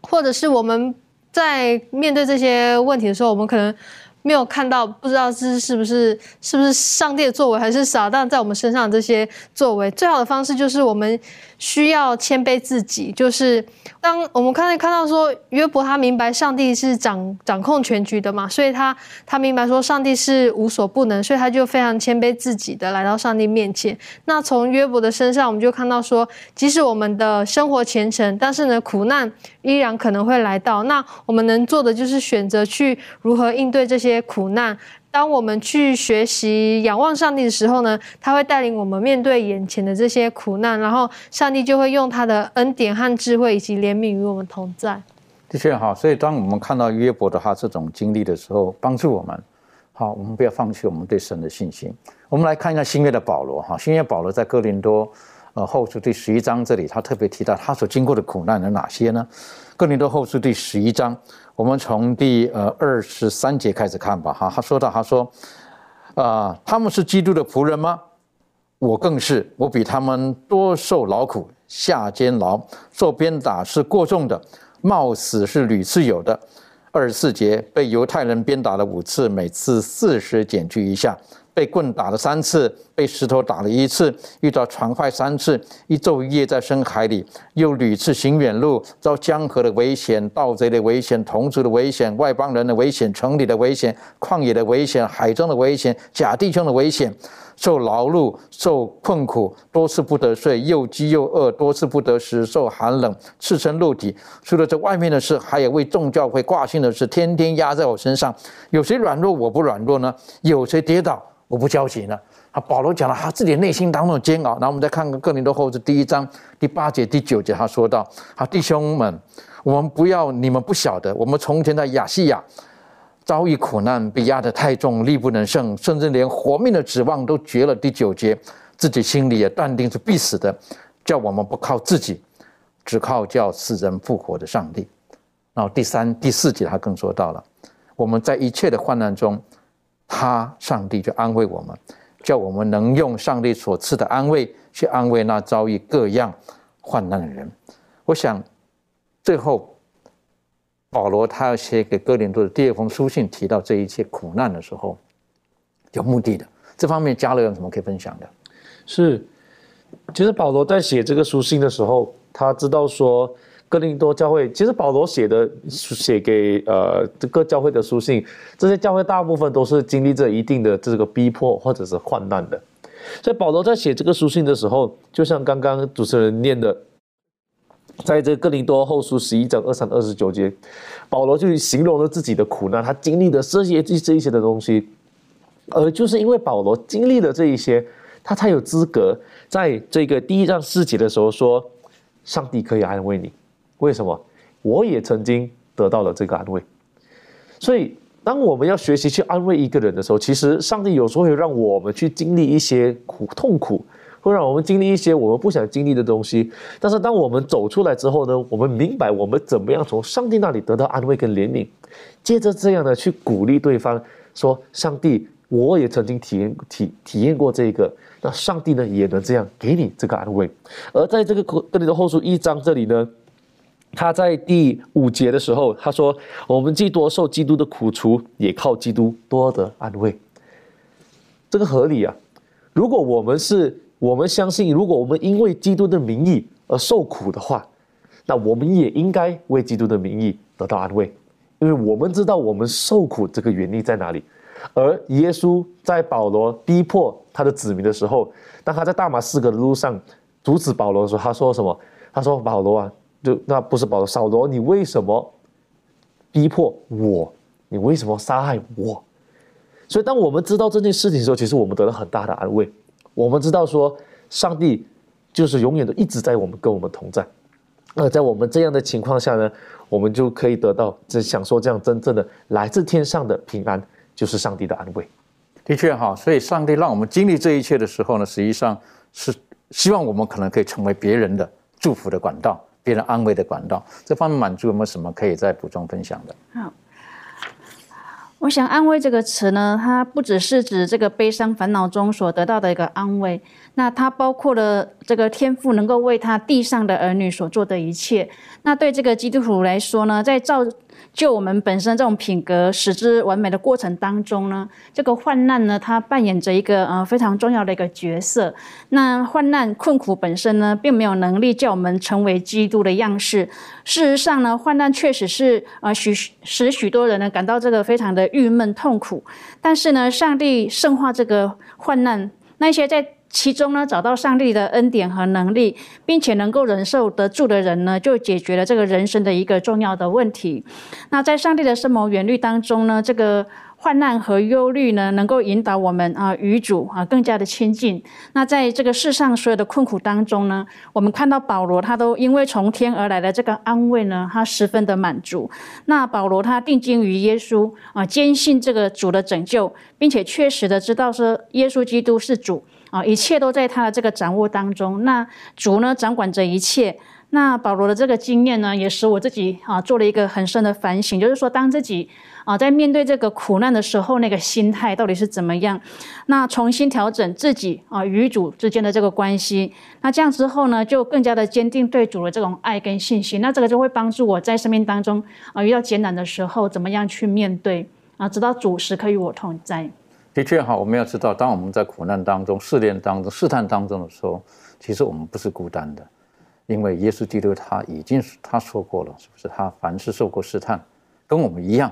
或者是我们在面对这些问题的时候，我们可能没有看到，不知道是是不是是不是上帝的作为，还是撒旦在我们身上这些作为。最好的方式就是我们。需要谦卑自己，就是当我们看到看到说约伯他明白上帝是掌掌控全局的嘛，所以他他明白说上帝是无所不能，所以他就非常谦卑自己的来到上帝面前。那从约伯的身上，我们就看到说，即使我们的生活虔诚，但是呢苦难依然可能会来到。那我们能做的就是选择去如何应对这些苦难。当我们去学习仰望上帝的时候呢，他会带领我们面对眼前的这些苦难，然后上帝就会用他的恩典和智慧以及怜悯与我们同在。的确哈，所以当我们看到约伯的他这种经历的时候，帮助我们，好，我们不要放弃我们对神的信心。我们来看一下新约的保罗哈，新约保罗在哥林多呃后书第十一章这里，他特别提到他所经过的苦难有哪些呢？哥林多后书第十一章，我们从第呃二十三节开始看吧哈，他说到他说，啊，他们是基督的仆人吗？我更是，我比他们多受劳苦，下监牢，受鞭打是过重的。冒死是屡次有的，二十四节被犹太人鞭打了五次，每次四十减去一下；被棍打了三次，被石头打了一次，遇到船坏三次，一昼夜在深海里，又屡次行远路，遭江河的危险、盗贼的危险、同族的危险、外邦人的危险、城里的危险、旷野的危险、海中的危险、假弟兄的危险。受劳碌，受困苦，多次不得睡，又饥又饿，多次不得食，受寒冷，赤身露体。除了这外面的事，还有为众教会挂心的事，天天压在我身上。有谁软弱，我不软弱呢？有谁跌倒，我不焦急呢？啊，保罗讲了他自己内心当中的煎熬。然后我们再看看哥林多后书第一章第八节、第九节，他说到：好弟兄们，我们不要你们不晓得，我们从前在亚细亚。遭遇苦难，被压得太重，力不能胜，甚至连活命的指望都绝了。第九节，自己心里也断定是必死的，叫我们不靠自己，只靠叫死人复活的上帝。然后第三、第四节，他更说到了，我们在一切的患难中，他上帝就安慰我们，叫我们能用上帝所赐的安慰去安慰那遭遇各样患难的人。我想，最后。保罗他要写给哥林多的第二封书信，提到这一切苦难的时候，有目的的。这方面加勒有什么可以分享的？是，其实保罗在写这个书信的时候，他知道说哥林多教会，其实保罗写的写给呃这个教会的书信，这些教会大部分都是经历着一定的这个逼迫或者是患难的。所以保罗在写这个书信的时候，就像刚刚主持人念的。在这哥林多后书十一章二三二十九节，保罗就形容了自己的苦难，他经历的这些这这一些的东西，而就是因为保罗经历了这一些，他才有资格在这个第一章四节的时候说，上帝可以安慰你。为什么？我也曾经得到了这个安慰。所以，当我们要学习去安慰一个人的时候，其实上帝有时候会让我们去经历一些苦痛苦。会让我们经历一些我们不想经历的东西，但是当我们走出来之后呢，我们明白我们怎么样从上帝那里得到安慰跟怜悯，接着这样的去鼓励对方，说上帝，我也曾经体验体体验过这个，那上帝呢也能这样给你这个安慰。而在这个这里的后书一章这里呢，他在第五节的时候他说，我们既多受基督的苦楚，也靠基督多得安慰，这个合理啊。如果我们是我们相信，如果我们因为基督的名义而受苦的话，那我们也应该为基督的名义得到安慰，因为我们知道我们受苦这个原因在哪里。而耶稣在保罗逼迫他的子民的时候，当他在大马士革的路上阻止保罗的时候，他说什么？他说：“保罗啊，就那不是保罗，扫罗，你为什么逼迫我？你为什么杀害我？”所以，当我们知道这件事情的时候，其实我们得到很大的安慰。我们知道说，上帝就是永远都一直在我们跟我们同在。那在我们这样的情况下呢，我们就可以得到这享受这样真正的来自天上的平安，就是上帝的安慰。的确哈，所以上帝让我们经历这一切的时候呢，实际上是希望我们可能可以成为别人的祝福的管道，别人安慰的管道。这方面满足有没有什么可以再补充分享的？好。我想“安慰”这个词呢，它不只是指这个悲伤烦恼中所得到的一个安慰，那它包括了这个天父能够为他地上的儿女所做的一切。那对这个基督徒来说呢，在造就我们本身这种品格使之完美的过程当中呢，这个患难呢，它扮演着一个呃非常重要的一个角色。那患难困苦本身呢，并没有能力叫我们成为基督的样式。事实上呢，患难确实是呃许使许多人呢感到这个非常的郁闷痛苦。但是呢，上帝圣化这个患难，那些在。其中呢，找到上帝的恩典和能力，并且能够忍受得住的人呢，就解决了这个人生的一个重要的问题。那在上帝的深谋远虑当中呢，这个患难和忧虑呢，能够引导我们啊与主啊更加的亲近。那在这个世上所有的困苦当中呢，我们看到保罗他都因为从天而来的这个安慰呢，他十分的满足。那保罗他定睛于耶稣啊，坚信这个主的拯救，并且确实的知道说耶稣基督是主啊，一切都在他的这个掌握当中。那主呢掌管着一切。那保罗的这个经验呢，也使我自己啊做了一个很深的反省，就是说，当自己啊在面对这个苦难的时候，那个心态到底是怎么样？那重新调整自己啊与主之间的这个关系，那这样之后呢，就更加的坚定对主的这种爱跟信心。那这个就会帮助我在生命当中啊遇到艰难的时候，怎么样去面对啊，知道主时刻与我同在。的确哈，我们要知道，当我们在苦难当中、试炼当中、试探当中的时候，其实我们不是孤单的。因为耶稣基督他已经他说过了，是不是？他凡是受过试探，跟我们一样。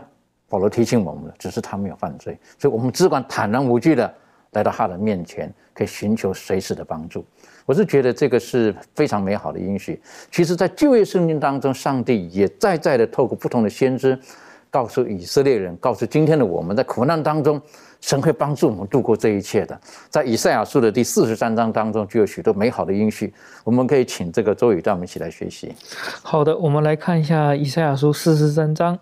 保罗提醒我们了，只是他没有犯罪，所以我们只管坦然无惧的来到他的面前，可以寻求随时的帮助。我是觉得这个是非常美好的应许。其实，在旧约圣经当中，上帝也在在的透过不同的先知，告诉以色列人，告诉今天的我们在苦难当中。神会帮助我们度过这一切的。在以赛亚书的第四十三章当中，就有许多美好的应许。我们可以请这个周宇带我们一起来学习。好的，我们来看一下以赛亚书四十三章。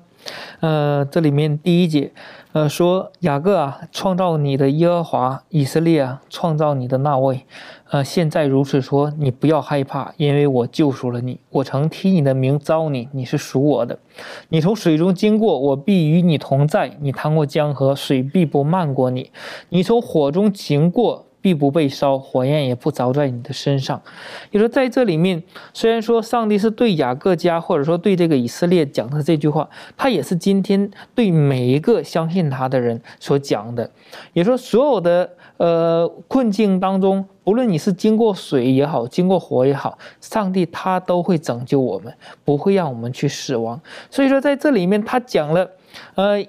呃，这里面第一节，呃，说雅各啊，创造你的耶和华，以色列啊，创造你的那位，呃，现在如此说，你不要害怕，因为我救赎了你，我曾替你的名招你，你是属我的。你从水中经过，我必与你同在；你趟过江河，水必不漫过你；你从火中行过。必不被烧，火焰也不着在你的身上。也说在这里面，虽然说上帝是对雅各家或者说对这个以色列讲的这句话，他也是今天对每一个相信他的人所讲的。也说所有的呃困境当中，不论你是经过水也好，经过火也好，上帝他都会拯救我们，不会让我们去死亡。所以说在这里面他讲了，呃，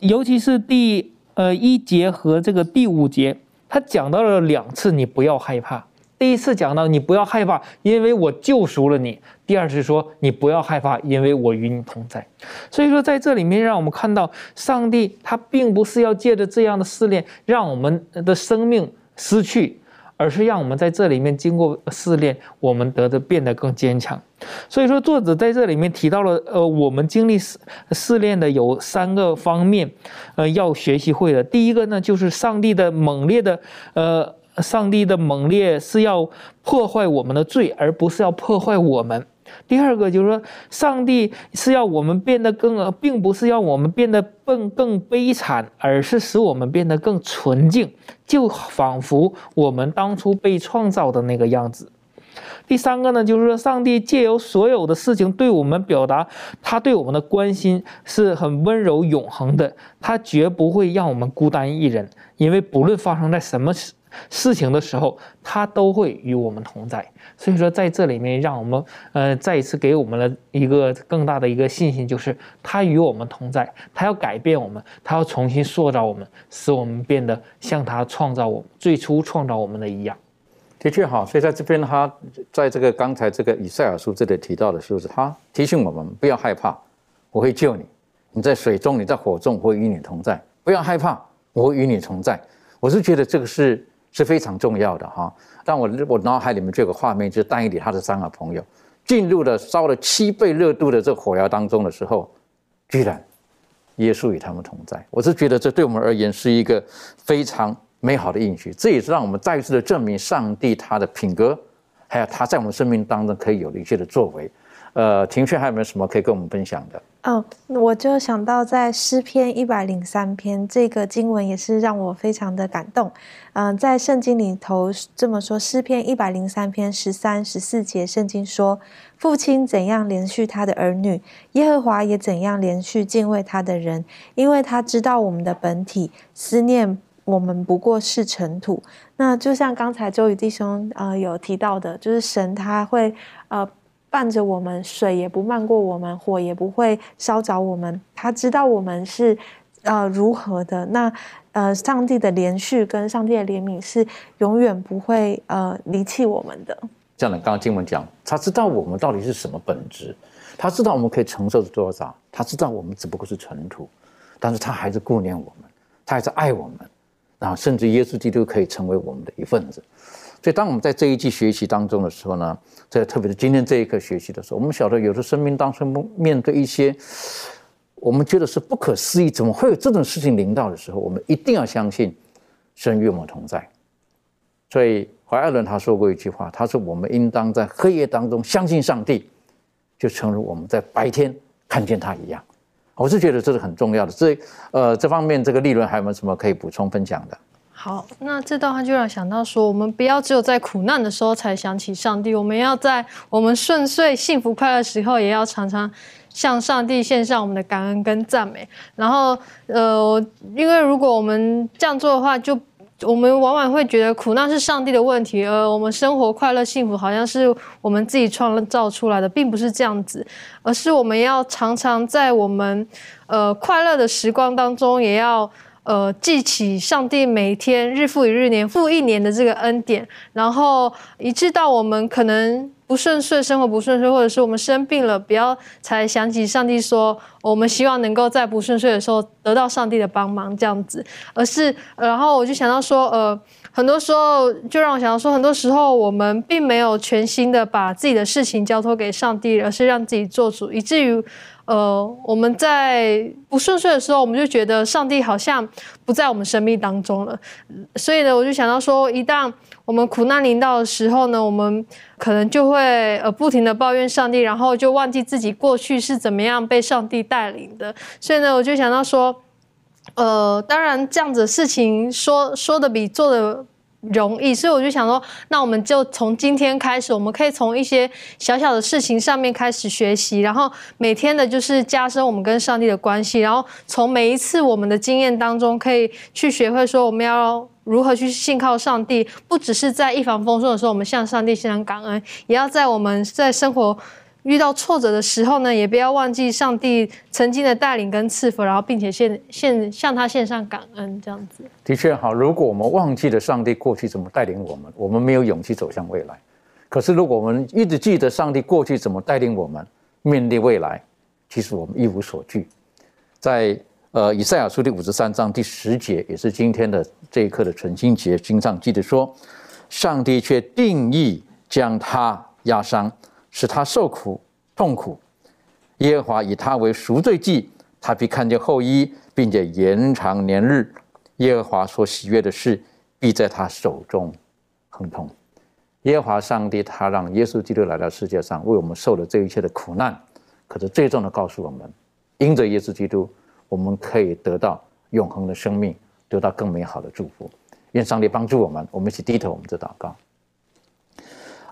尤其是第呃一节和这个第五节。他讲到了两次，你不要害怕。第一次讲到你不要害怕，因为我救赎了你；第二次说你不要害怕，因为我与你同在。所以说，在这里面让我们看到，上帝他并不是要借着这样的试炼，让我们的生命失去。而是让我们在这里面经过试炼，我们得的变得更坚强。所以说，作者在这里面提到了，呃，我们经历试试炼的有三个方面，呃，要学习会的。第一个呢，就是上帝的猛烈的，呃，上帝的猛烈是要破坏我们的罪，而不是要破坏我们。第二个就是说，上帝是要我们变得更，并不是要我们变得更更悲惨，而是使我们变得更纯净，就仿佛我们当初被创造的那个样子。第三个呢，就是说，上帝借由所有的事情对我们表达他对我们的关心，是很温柔永恒的，他绝不会让我们孤单一人，因为不论发生在什么事。情的时候，他都会与我们同在。所以说，在这里面，让我们呃再一次给我们了一个更大的一个信心，就是他与我们同在，他要改变我们，他要重新塑造我们，使我们变得像他创造我最初创造我们的一样。的确哈，所以在这边，他在这个刚才这个以赛尔书这里提到的，是不是他提醒我们不要害怕，我会救你。你在水中，你在火中，我会与你同在。不要害怕，我会与你同在。我是觉得这个是。是非常重要的哈，但我我脑海里面就有个画面，就是丹尼里他的三个朋友进入了烧了七倍热度的这火窑当中的时候，居然耶稣与他们同在。我是觉得这对我们而言是一个非常美好的应许，这也是让我们再一次的证明上帝他的品格，还有他在我们生命当中可以有一些的作为。呃，庭轩还有没有什么可以跟我们分享的？哦，我就想到在诗篇一百零三篇这个经文也是让我非常的感动。嗯，在圣经里头这么说，诗篇一百零三篇十三、十四节，圣经说：“父亲怎样连续他的儿女，耶和华也怎样连续敬畏他的人，因为他知道我们的本体，思念我们不过是尘土。”那就像刚才周宇弟兄呃有提到的，就是神他会呃。伴着我们，水也不漫过我们，火也不会烧着我们。他知道我们是呃如何的。那呃，上帝的连续跟上帝的怜悯是永远不会呃离弃我们的。这样的，刚刚经文讲，他知道我们到底是什么本质，他知道我们可以承受多少，他知道我们只不过是尘土。但是他还是顾念我们，他还是爱我们，然后甚至耶稣基督可以成为我们的一份子。所以，当我们在这一季学习当中的时候呢，在特别是今天这一刻学习的时候，我们晓得有的生命当中面对一些我们觉得是不可思议，怎么会有这种事情临到的时候，我们一定要相信神与我们同在。所以，怀爱伦他说过一句话，他说：“我们应当在黑夜当中相信上帝，就诚如我们在白天看见他一样。”我是觉得这是很重要的。这呃，这方面这个利润还有没有什么可以补充分享的？好，那这段话就让想到说，我们不要只有在苦难的时候才想起上帝，我们要在我们顺遂、幸福、快乐的时候，也要常常向上帝献上我们的感恩跟赞美。然后，呃，因为如果我们这样做的话，就我们往往会觉得苦难是上帝的问题，而我们生活快乐幸福好像是我们自己创造出来的，并不是这样子，而是我们要常常在我们呃快乐的时光当中，也要呃记起上帝每天日复一日、年复一年的这个恩典，然后一直到我们可能。不顺遂，生活不顺遂，或者是我们生病了，不要才想起上帝说，我们希望能够在不顺遂的时候得到上帝的帮忙，这样子，而是，然后我就想到说，呃，很多时候就让我想到说，很多时候我们并没有全心的把自己的事情交托给上帝，而是让自己做主，以至于，呃，我们在不顺遂的时候，我们就觉得上帝好像不在我们生命当中了，所以呢，我就想到说，一旦我们苦难临到的时候呢，我们可能就会呃不停的抱怨上帝，然后就忘记自己过去是怎么样被上帝带领的。所以呢，我就想到说，呃，当然这样子事情说说的比做的容易，所以我就想说，那我们就从今天开始，我们可以从一些小小的事情上面开始学习，然后每天的就是加深我们跟上帝的关系，然后从每一次我们的经验当中，可以去学会说我们要。如何去信靠上帝？不只是在一帆风顺的时候，我们向上帝献上感恩，也要在我们在生活遇到挫折的时候呢，也不要忘记上帝曾经的带领跟赐福，然后并且献献向他献上感恩，这样子。的确好，如果我们忘记了上帝过去怎么带领我们，我们没有勇气走向未来。可是如果我们一直记得上帝过去怎么带领我们面对未来，其实我们一无所惧。在呃，以赛亚书第五十三章第十节，也是今天的这一刻的纯心节经上记得说，上帝却定义将他压伤，使他受苦痛苦。耶和华以他为赎罪祭，他必看见后裔，并且延长年日。耶和华所喜悦的事，必在他手中亨通。耶和华上帝，他让耶稣基督来到世界上，为我们受了这一切的苦难，可是最终的告诉我们，因着耶稣基督。我们可以得到永恒的生命，得到更美好的祝福。愿上帝帮助我们，我们一起低头，我们的祷告。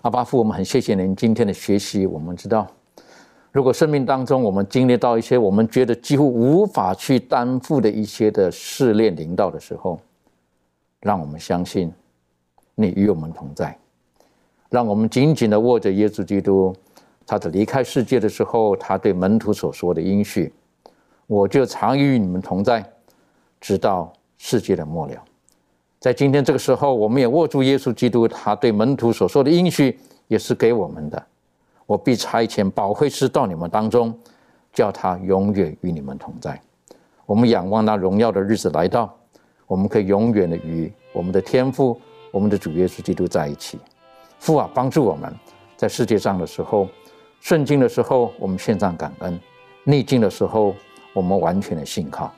阿巴父，我们很谢谢您今天的学习。我们知道，如果生命当中我们经历到一些我们觉得几乎无法去担负的一些的试炼临到的时候，让我们相信你与我们同在，让我们紧紧的握着耶稣基督，他在离开世界的时候，他对门徒所说的应许。我就常与你们同在，直到世界的末了。在今天这个时候，我们也握住耶稣基督他对门徒所说的应许，也是给我们的。我必差遣保惠师到你们当中，叫他永远与你们同在。我们仰望那荣耀的日子来到，我们可以永远的与我们的天父、我们的主耶稣基督在一起。父啊，帮助我们在世界上的时候，顺境的时候我们献上感恩，逆境的时候。我们完全的信靠，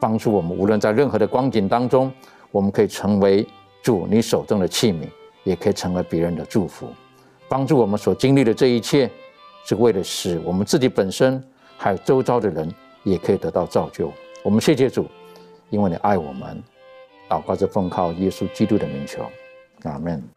帮助我们，无论在任何的光景当中，我们可以成为主你手中的器皿，也可以成为别人的祝福。帮助我们所经历的这一切，是为了使我们自己本身，还有周遭的人，也可以得到造就。我们谢谢主，因为你爱我们。祷告是奉靠耶稣基督的名求，阿门。